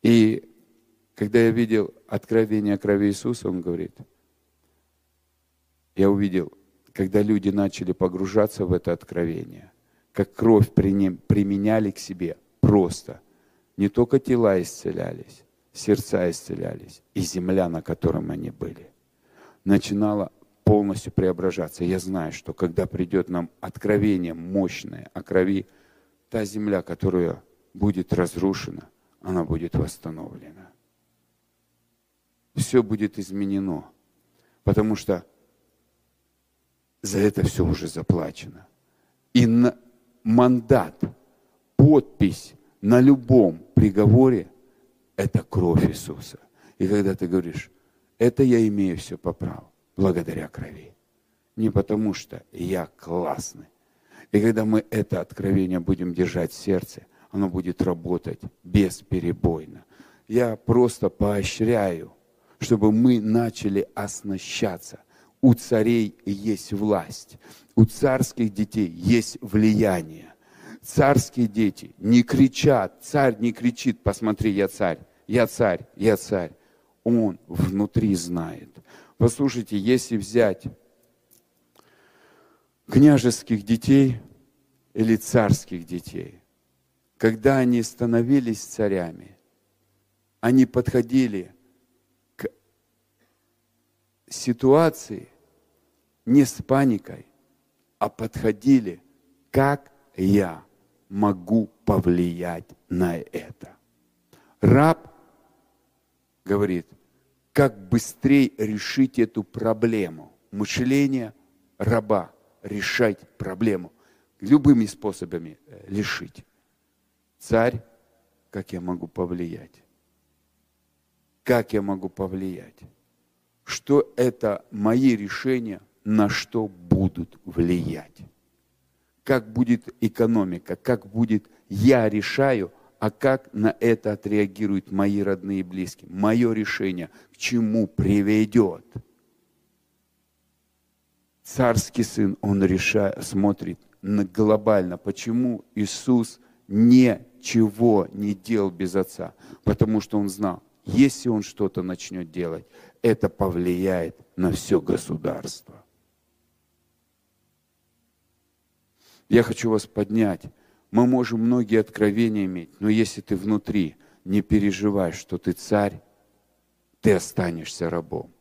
И когда я видел откровение крови Иисуса, он говорит, я увидел, когда люди начали погружаться в это откровение, как кровь применяли к себе просто. Не только тела исцелялись, сердца исцелялись, и земля, на котором они были, начинала полностью преображаться. Я знаю, что когда придет нам откровение мощное о крови, та земля, которая будет разрушена, она будет восстановлена все будет изменено. Потому что за это все уже заплачено. И на мандат, подпись на любом приговоре – это кровь Иисуса. И когда ты говоришь, это я имею все по праву, благодаря крови. Не потому что я классный. И когда мы это откровение будем держать в сердце, оно будет работать бесперебойно. Я просто поощряю – чтобы мы начали оснащаться. У царей есть власть, у царских детей есть влияние. Царские дети не кричат, царь не кричит, посмотри, я царь, я царь, я царь. Он внутри знает. Послушайте, если взять княжеских детей или царских детей, когда они становились царями, они подходили ситуации не с паникой, а подходили, как я могу повлиять на это. Раб говорит, как быстрее решить эту проблему. Мышление раба – решать проблему. Любыми способами лишить. Э, Царь, как я могу повлиять? Как я могу повлиять? Что это мои решения, на что будут влиять? Как будет экономика, как будет я решаю, а как на это отреагируют мои родные и близкие? Мое решение к чему приведет? Царский сын, он решает, смотрит на глобально, почему Иисус ничего не делал без Отца. Потому что он знал, если он что-то начнет делать, это повлияет на все государство. Я хочу вас поднять мы можем многие откровения иметь, но если ты внутри не переживаешь, что ты царь, ты останешься рабом.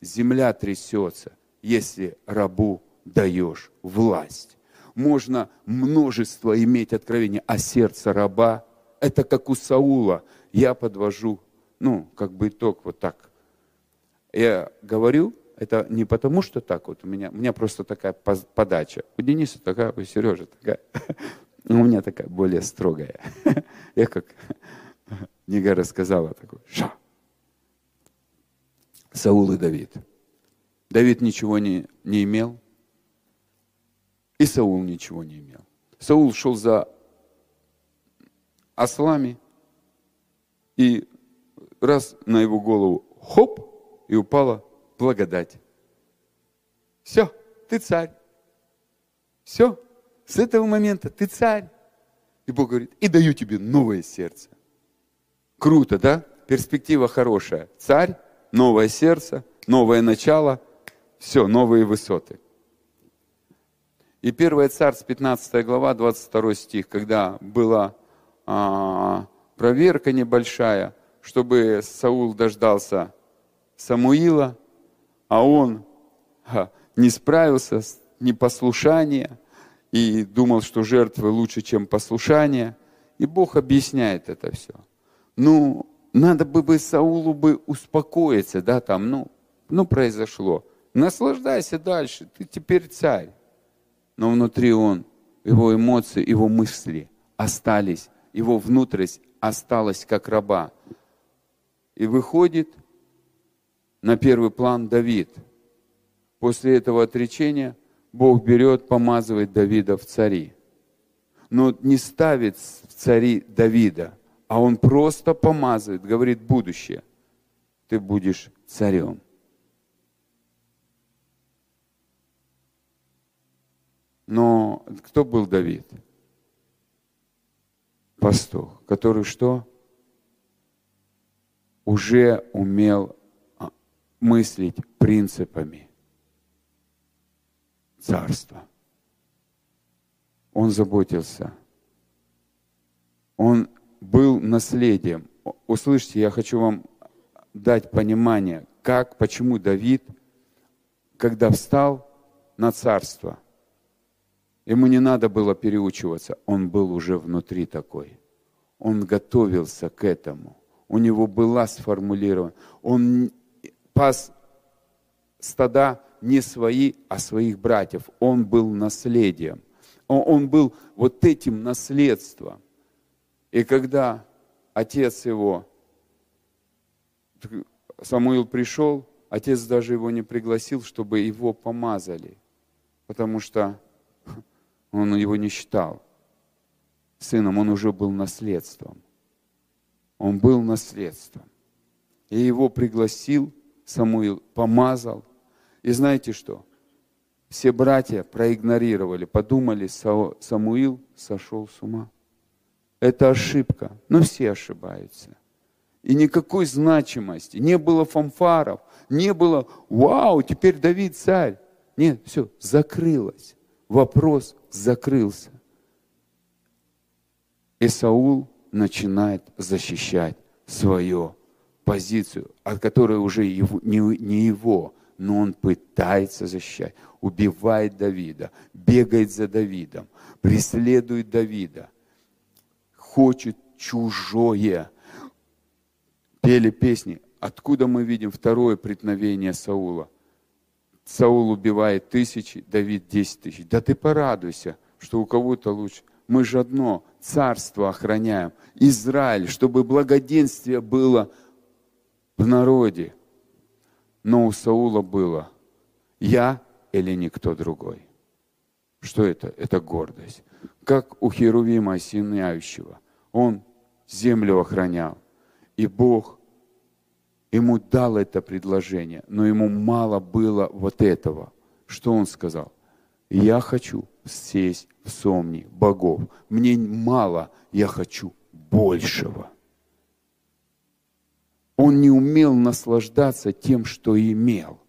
Земля трясется, если рабу даешь власть. Можно множество иметь откровения, а сердце раба – это как у Саула. Я подвожу, ну, как бы итог вот так. Я говорю, это не потому, что так вот у меня, у меня просто такая подача. У Дениса такая, у Сережи такая. [LAUGHS] Ну, у меня такая более строгая. [LAUGHS] Я как [LAUGHS] Нега рассказала такой, ша. Саул и Давид. Давид ничего не, не имел, и Саул ничего не имел. Саул шел за ослами, и раз на его голову хоп, и упала благодать. Все, ты царь. Все, с этого момента ты царь. И Бог говорит, и даю тебе новое сердце. Круто, да? Перспектива хорошая. Царь, новое сердце, новое начало, все, новые высоты. И 1 Царств, 15 глава, 22 стих, когда была а, проверка небольшая, чтобы Саул дождался Самуила, а он а, не справился с непослушанием, и думал, что жертвы лучше, чем послушание. И Бог объясняет это все. Ну, надо бы, бы Саулу бы успокоиться, да, там, ну, ну, произошло. Наслаждайся дальше, ты теперь царь. Но внутри он, его эмоции, его мысли остались, его внутренность осталась как раба. И выходит на первый план Давид. После этого отречения – Бог берет, помазывает Давида в цари. Но не ставит в цари Давида, а он просто помазывает, говорит будущее. Ты будешь царем. Но кто был Давид? Пастух, который что? Уже умел а, мыслить принципами царства. Он заботился. Он был наследием. Услышьте, я хочу вам дать понимание, как, почему Давид, когда встал на царство, ему не надо было переучиваться, он был уже внутри такой. Он готовился к этому. У него была сформулирована. Он пас стада не свои, а своих братьев. Он был наследием. Он был вот этим наследством. И когда отец его, Самуил пришел, отец даже его не пригласил, чтобы его помазали, потому что он его не считал сыном, он уже был наследством. Он был наследством. И его пригласил Самуил, помазал – и знаете что? Все братья проигнорировали, подумали, Самуил сошел с ума. Это ошибка, но все ошибаются. И никакой значимости, не было фанфаров, не было «Вау, теперь Давид царь». Нет, все, закрылось. Вопрос закрылся. И Саул начинает защищать свою позицию, от которой уже его, не, не его, но он пытается защищать, убивает Давида, бегает за Давидом, преследует Давида, хочет чужое. пели песни. Откуда мы видим второе преткновение Саула? Саул убивает тысячи, Давид десять тысяч. Да ты порадуйся, что у кого-то лучше. Мы же одно царство охраняем. Израиль, чтобы благоденствие было в народе. Но у Саула было я или никто другой. Что это? Это гордость. Как у Херувима осеняющего. Он землю охранял. И Бог ему дал это предложение, но ему мало было вот этого. Что он сказал? Я хочу сесть в сомни богов. Мне мало, я хочу большего. Он не умел наслаждаться тем, что имел.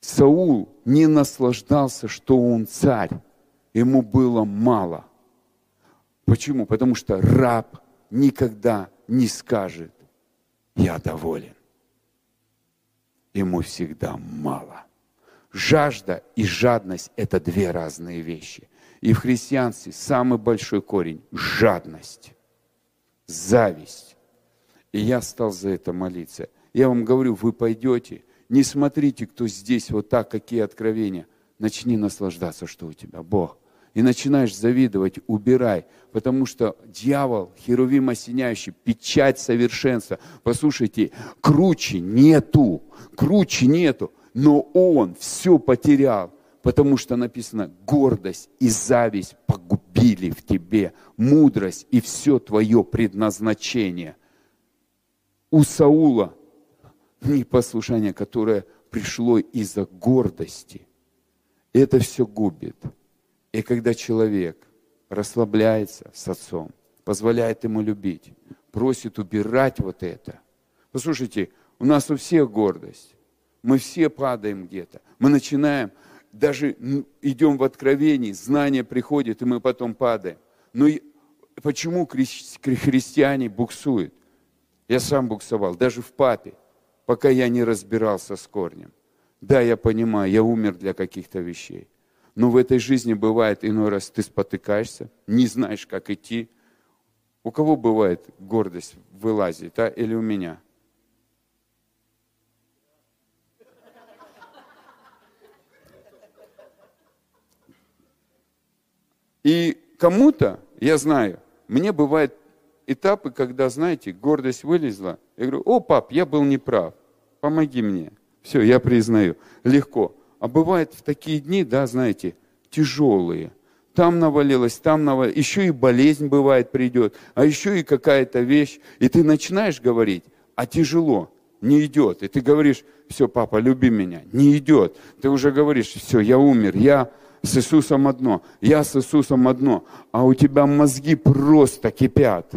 Саул не наслаждался, что он царь. Ему было мало. Почему? Потому что раб никогда не скажет, я доволен. Ему всегда мало. Жажда и жадность – это две разные вещи. И в христианстве самый большой корень – жадность, зависть. И я стал за это молиться. Я вам говорю, вы пойдете, не смотрите, кто здесь, вот так, какие откровения. Начни наслаждаться, что у тебя Бог и начинаешь завидовать, убирай, потому что дьявол, херувим осеняющий, печать совершенства. Послушайте, круче нету, круче нету, но он все потерял, потому что написано, гордость и зависть погубили в тебе мудрость и все твое предназначение. У Саула непослушание, которое пришло из-за гордости, это все губит. И когда человек расслабляется с отцом, позволяет ему любить, просит убирать вот это. Послушайте, у нас у всех гордость. Мы все падаем где-то. Мы начинаем, даже идем в откровении, знание приходит, и мы потом падаем. Но почему христиане буксуют? Я сам буксовал, даже в папе, пока я не разбирался с корнем. Да, я понимаю, я умер для каких-то вещей. Но в этой жизни бывает иной раз ты спотыкаешься, не знаешь, как идти. У кого бывает гордость вылазит, а? Или у меня? И кому-то, я знаю, мне бывают этапы, когда, знаете, гордость вылезла. Я говорю, о, пап, я был неправ, помоги мне. Все, я признаю. Легко. А бывает в такие дни, да, знаете, тяжелые. Там навалилось, там навалилось. Еще и болезнь бывает придет, а еще и какая-то вещь. И ты начинаешь говорить, а тяжело, не идет. И ты говоришь, все, папа, люби меня. Не идет. Ты уже говоришь, все, я умер, я с Иисусом одно, я с Иисусом одно. А у тебя мозги просто кипят.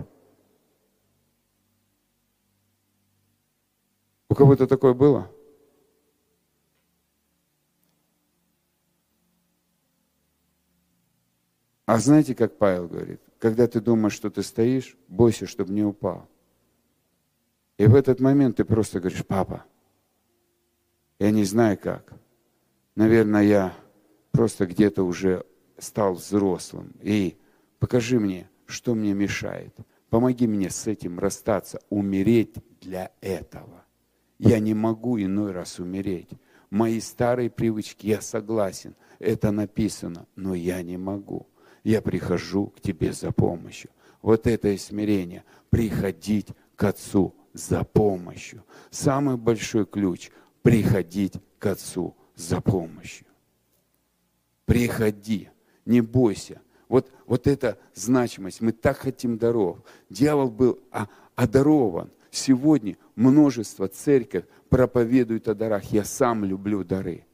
Кого-то такое было? А знаете, как Павел говорит? Когда ты думаешь, что ты стоишь, бойся, чтобы не упал. И в этот момент ты просто говоришь, папа, я не знаю как. Наверное, я просто где-то уже стал взрослым. И покажи мне, что мне мешает. Помоги мне с этим расстаться, умереть для этого. Я не могу иной раз умереть. Мои старые привычки, я согласен, это написано, но я не могу я прихожу к тебе за помощью. Вот это и смирение. Приходить к Отцу за помощью. Самый большой ключ – приходить к Отцу за помощью. Приходи, не бойся. Вот, вот эта значимость, мы так хотим даров. Дьявол был одарован. Сегодня множество церковь проповедует о дарах. Я сам люблю дары.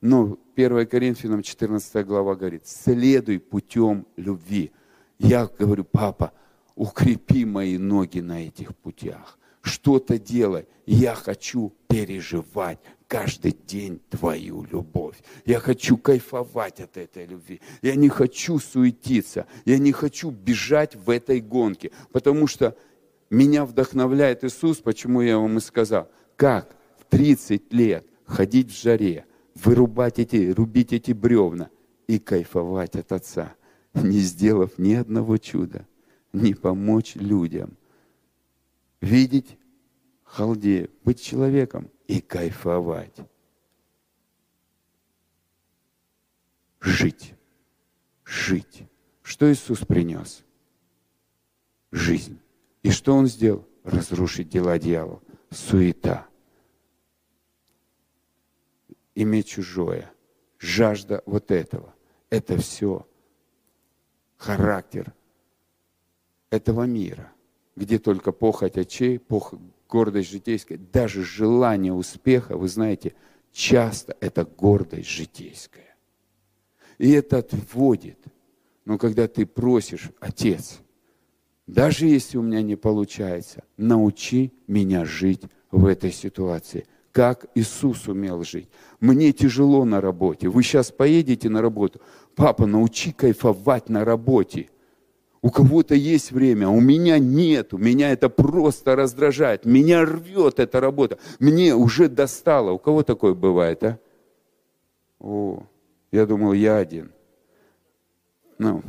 Но 1 Коринфянам 14 глава говорит, следуй путем любви. Я говорю, папа, укрепи мои ноги на этих путях. Что-то делай. Я хочу переживать каждый день твою любовь. Я хочу кайфовать от этой любви. Я не хочу суетиться. Я не хочу бежать в этой гонке. Потому что меня вдохновляет Иисус, почему я вам и сказал, как в 30 лет ходить в жаре, вырубать эти, рубить эти бревна и кайфовать от Отца, не сделав ни одного чуда, не помочь людям. Видеть халдею, быть человеком и кайфовать. Жить. Жить. Что Иисус принес? Жизнь. И что Он сделал? Разрушить дела дьявола. Суета. Иметь чужое. Жажда вот этого. Это все характер этого мира, где только похоть очей, пох... гордость житейская, даже желание успеха, вы знаете, часто это гордость житейская. И это отводит. Но когда ты просишь, Отец, даже если у меня не получается, научи меня жить в этой ситуации, как Иисус умел жить. Мне тяжело на работе. Вы сейчас поедете на работу. Папа, научи кайфовать на работе. У кого-то есть время, а у меня нет. У меня это просто раздражает. Меня рвет эта работа. Мне уже достало. У кого такое бывает, а? О, я думал, я один. Ну.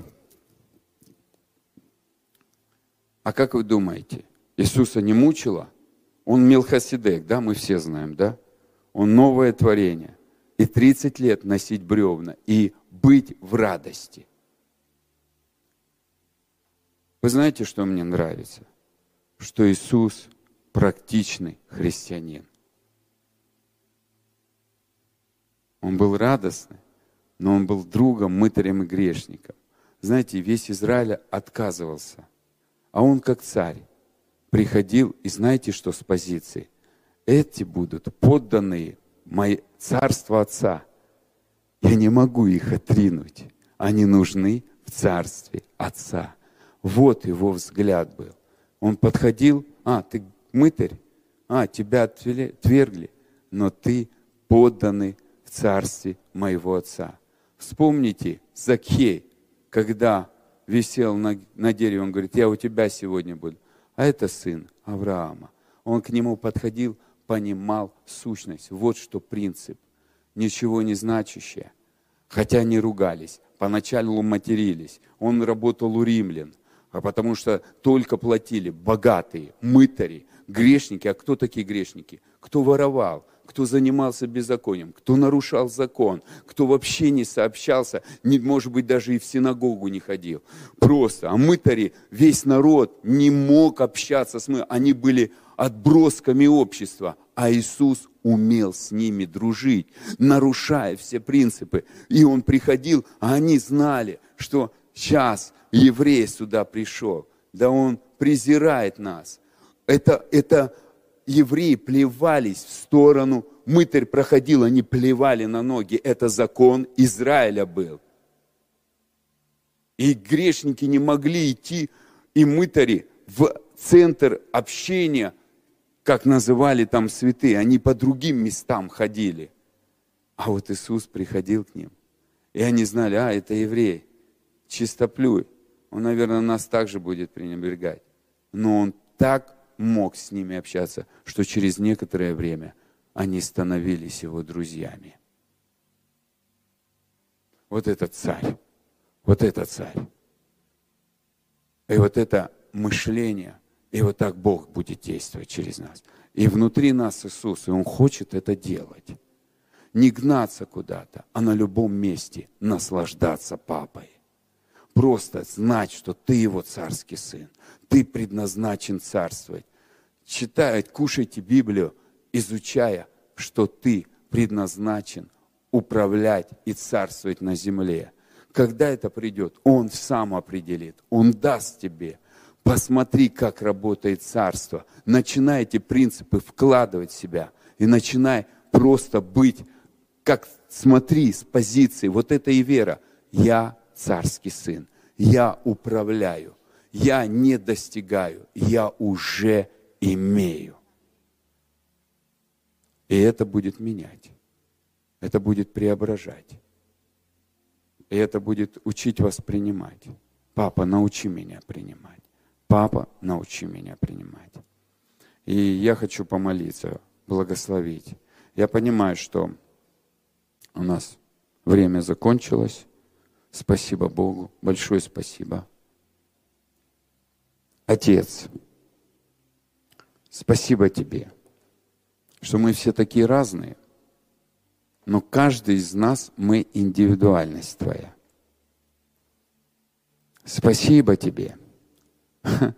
А как вы думаете, Иисуса не мучило? Он Мелхоседек, да, мы все знаем, да? Он новое творение. И 30 лет носить бревна, и быть в радости. Вы знаете, что мне нравится? Что Иисус практичный христианин. Он был радостный, но он был другом, мытарем и грешником. Знаете, весь Израиль отказывался. А он как царь приходил, и знаете, что с позиции? Эти будут подданные мои царства Отца. Я не могу их отринуть. Они нужны в царстве Отца. Вот его взгляд был. Он подходил, а, ты мытарь, а, тебя отвергли, но ты подданный в царстве моего отца. Вспомните Закхей, когда висел на, на дереве, он говорит, я у тебя сегодня буду. А это сын Авраама. Он к нему подходил, понимал сущность. Вот что принцип. Ничего не значащее. Хотя они ругались, поначалу матерились. Он работал у римлян, а потому что только платили богатые, мытари, грешники. А кто такие грешники? Кто воровал, кто занимался беззаконием, кто нарушал закон, кто вообще не сообщался, не, может быть, даже и в синагогу не ходил. Просто. А мытари, весь народ не мог общаться с мы. Они были отбросками общества. А Иисус умел с ними дружить, нарушая все принципы. И Он приходил, а они знали, что сейчас еврей сюда пришел, да он презирает нас. Это, это евреи плевались в сторону, мытарь проходил, они плевали на ноги. Это закон Израиля был. И грешники не могли идти, и мытари в центр общения, как называли там святые, они по другим местам ходили. А вот Иисус приходил к ним. И они знали, а, это еврей, чистоплюй он, наверное, нас также будет пренебрегать. Но он так мог с ними общаться, что через некоторое время они становились его друзьями. Вот этот царь, вот этот царь. И вот это мышление, и вот так Бог будет действовать через нас. И внутри нас Иисус, и Он хочет это делать. Не гнаться куда-то, а на любом месте наслаждаться папой просто знать, что ты его царский сын. Ты предназначен царствовать. Читать, кушайте Библию, изучая, что ты предназначен управлять и царствовать на земле. Когда это придет, Он сам определит, Он даст тебе. Посмотри, как работает царство. Начинай эти принципы вкладывать в себя и начинай просто быть, как смотри с позиции, вот это и вера. Я царский сын. Я управляю. Я не достигаю. Я уже имею. И это будет менять. Это будет преображать. И это будет учить вас принимать. Папа, научи меня принимать. Папа, научи меня принимать. И я хочу помолиться, благословить. Я понимаю, что у нас время закончилось. Спасибо Богу, большое спасибо. Отец, Спасибо Тебе, что мы все такие разные, но каждый из нас, мы индивидуальность Твоя. Спасибо Тебе, [LAUGHS]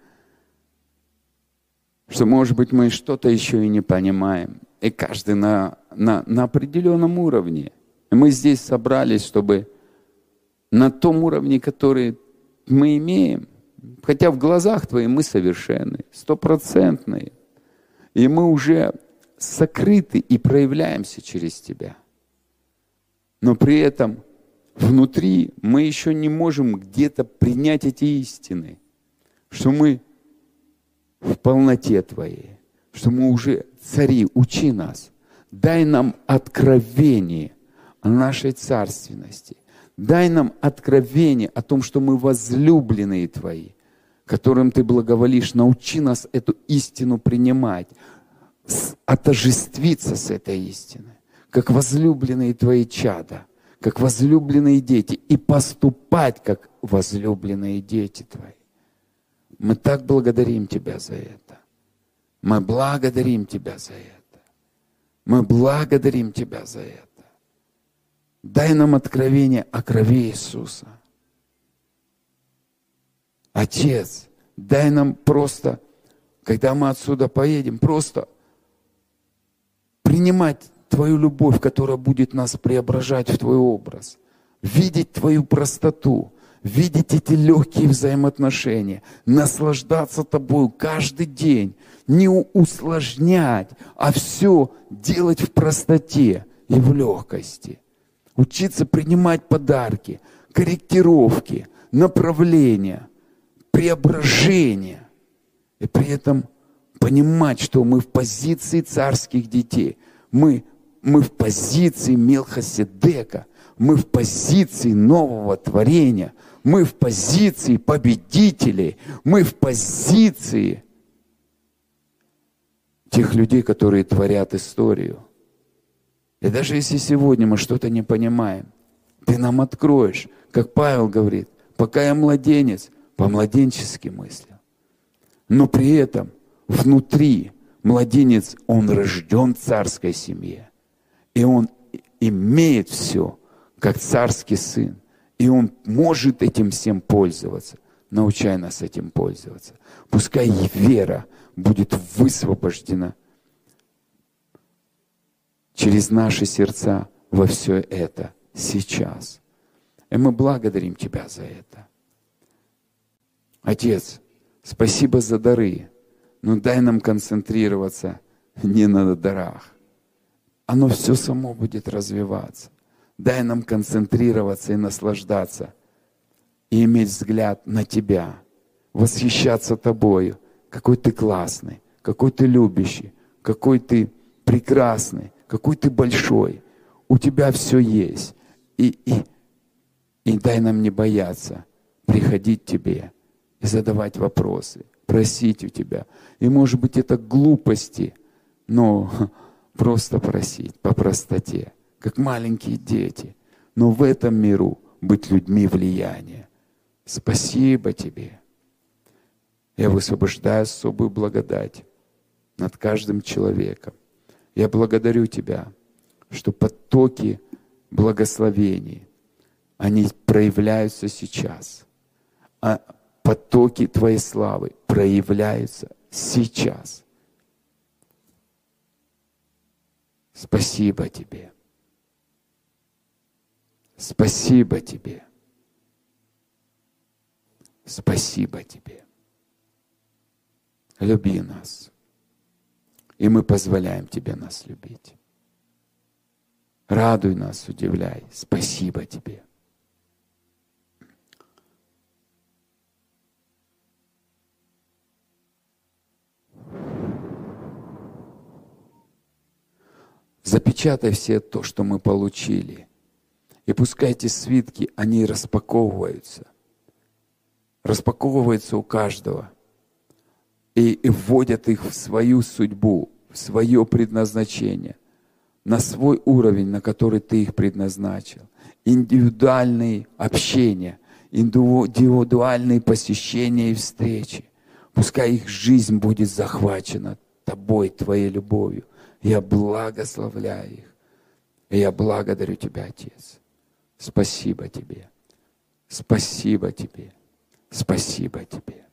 что, может быть, мы что-то еще и не понимаем, и каждый на, на, на определенном уровне. Мы здесь собрались, чтобы на том уровне, который мы имеем, хотя в глазах Твоих мы совершенны, стопроцентные, и мы уже сокрыты и проявляемся через Тебя. Но при этом внутри мы еще не можем где-то принять эти истины, что мы в полноте Твоей, что мы уже цари, учи нас, дай нам откровение о нашей царственности, дай нам откровение о том, что мы возлюбленные Твои, которым Ты благоволишь, научи нас эту истину принимать, отожествиться с этой истиной, как возлюбленные Твои чада, как возлюбленные дети, и поступать, как возлюбленные дети Твои. Мы так благодарим Тебя за это. Мы благодарим Тебя за это. Мы благодарим Тебя за это. Дай нам откровение о крови Иисуса. Отец, дай нам просто, когда мы отсюда поедем, просто принимать Твою любовь, которая будет нас преображать в Твой образ, видеть Твою простоту, видеть эти легкие взаимоотношения, наслаждаться Тобою каждый день, не усложнять, а все делать в простоте и в легкости. Учиться принимать подарки, корректировки, направления, преображения. И при этом понимать, что мы в позиции царских детей. Мы, мы в позиции Мелхоседека. Мы в позиции нового творения – мы в позиции победителей, мы в позиции тех людей, которые творят историю. И даже если сегодня мы что-то не понимаем, ты нам откроешь, как Павел говорит, пока я младенец, по-младенчески мыслю. Но при этом внутри младенец, он рожден в царской семье. И он имеет все, как царский сын. И Он может этим всем пользоваться. Научай нас этим пользоваться. Пускай вера будет высвобождена через наши сердца во все это сейчас. И мы благодарим Тебя за это. Отец, спасибо за дары, но дай нам концентрироваться не на дарах. Оно все само будет развиваться. Дай нам концентрироваться и наслаждаться, и иметь взгляд на Тебя, восхищаться Тобою, какой Ты классный, какой Ты любящий, какой Ты прекрасный, какой Ты большой. У Тебя все есть. И, и, и дай нам не бояться приходить к Тебе и задавать вопросы, просить у Тебя. И может быть это глупости, но [LAUGHS] просто просить по простоте как маленькие дети, но в этом миру быть людьми влияния. Спасибо тебе. Я высвобождаю особую благодать над каждым человеком. Я благодарю Тебя, что потоки благословений, они проявляются сейчас. А потоки Твоей славы проявляются сейчас. Спасибо Тебе. Спасибо тебе. Спасибо тебе. Люби нас. И мы позволяем тебе нас любить. Радуй нас, удивляй. Спасибо тебе. Запечатай все то, что мы получили – и пускай эти свитки, они распаковываются. Распаковываются у каждого. И, и вводят их в свою судьбу, в свое предназначение, на свой уровень, на который ты их предназначил. Индивидуальные общения, индивидуальные посещения и встречи. Пускай их жизнь будет захвачена тобой, твоей любовью. Я благословляю их. И я благодарю Тебя, Отец. Спасибо Тебе. Спасибо Тебе. Спасибо Тебе.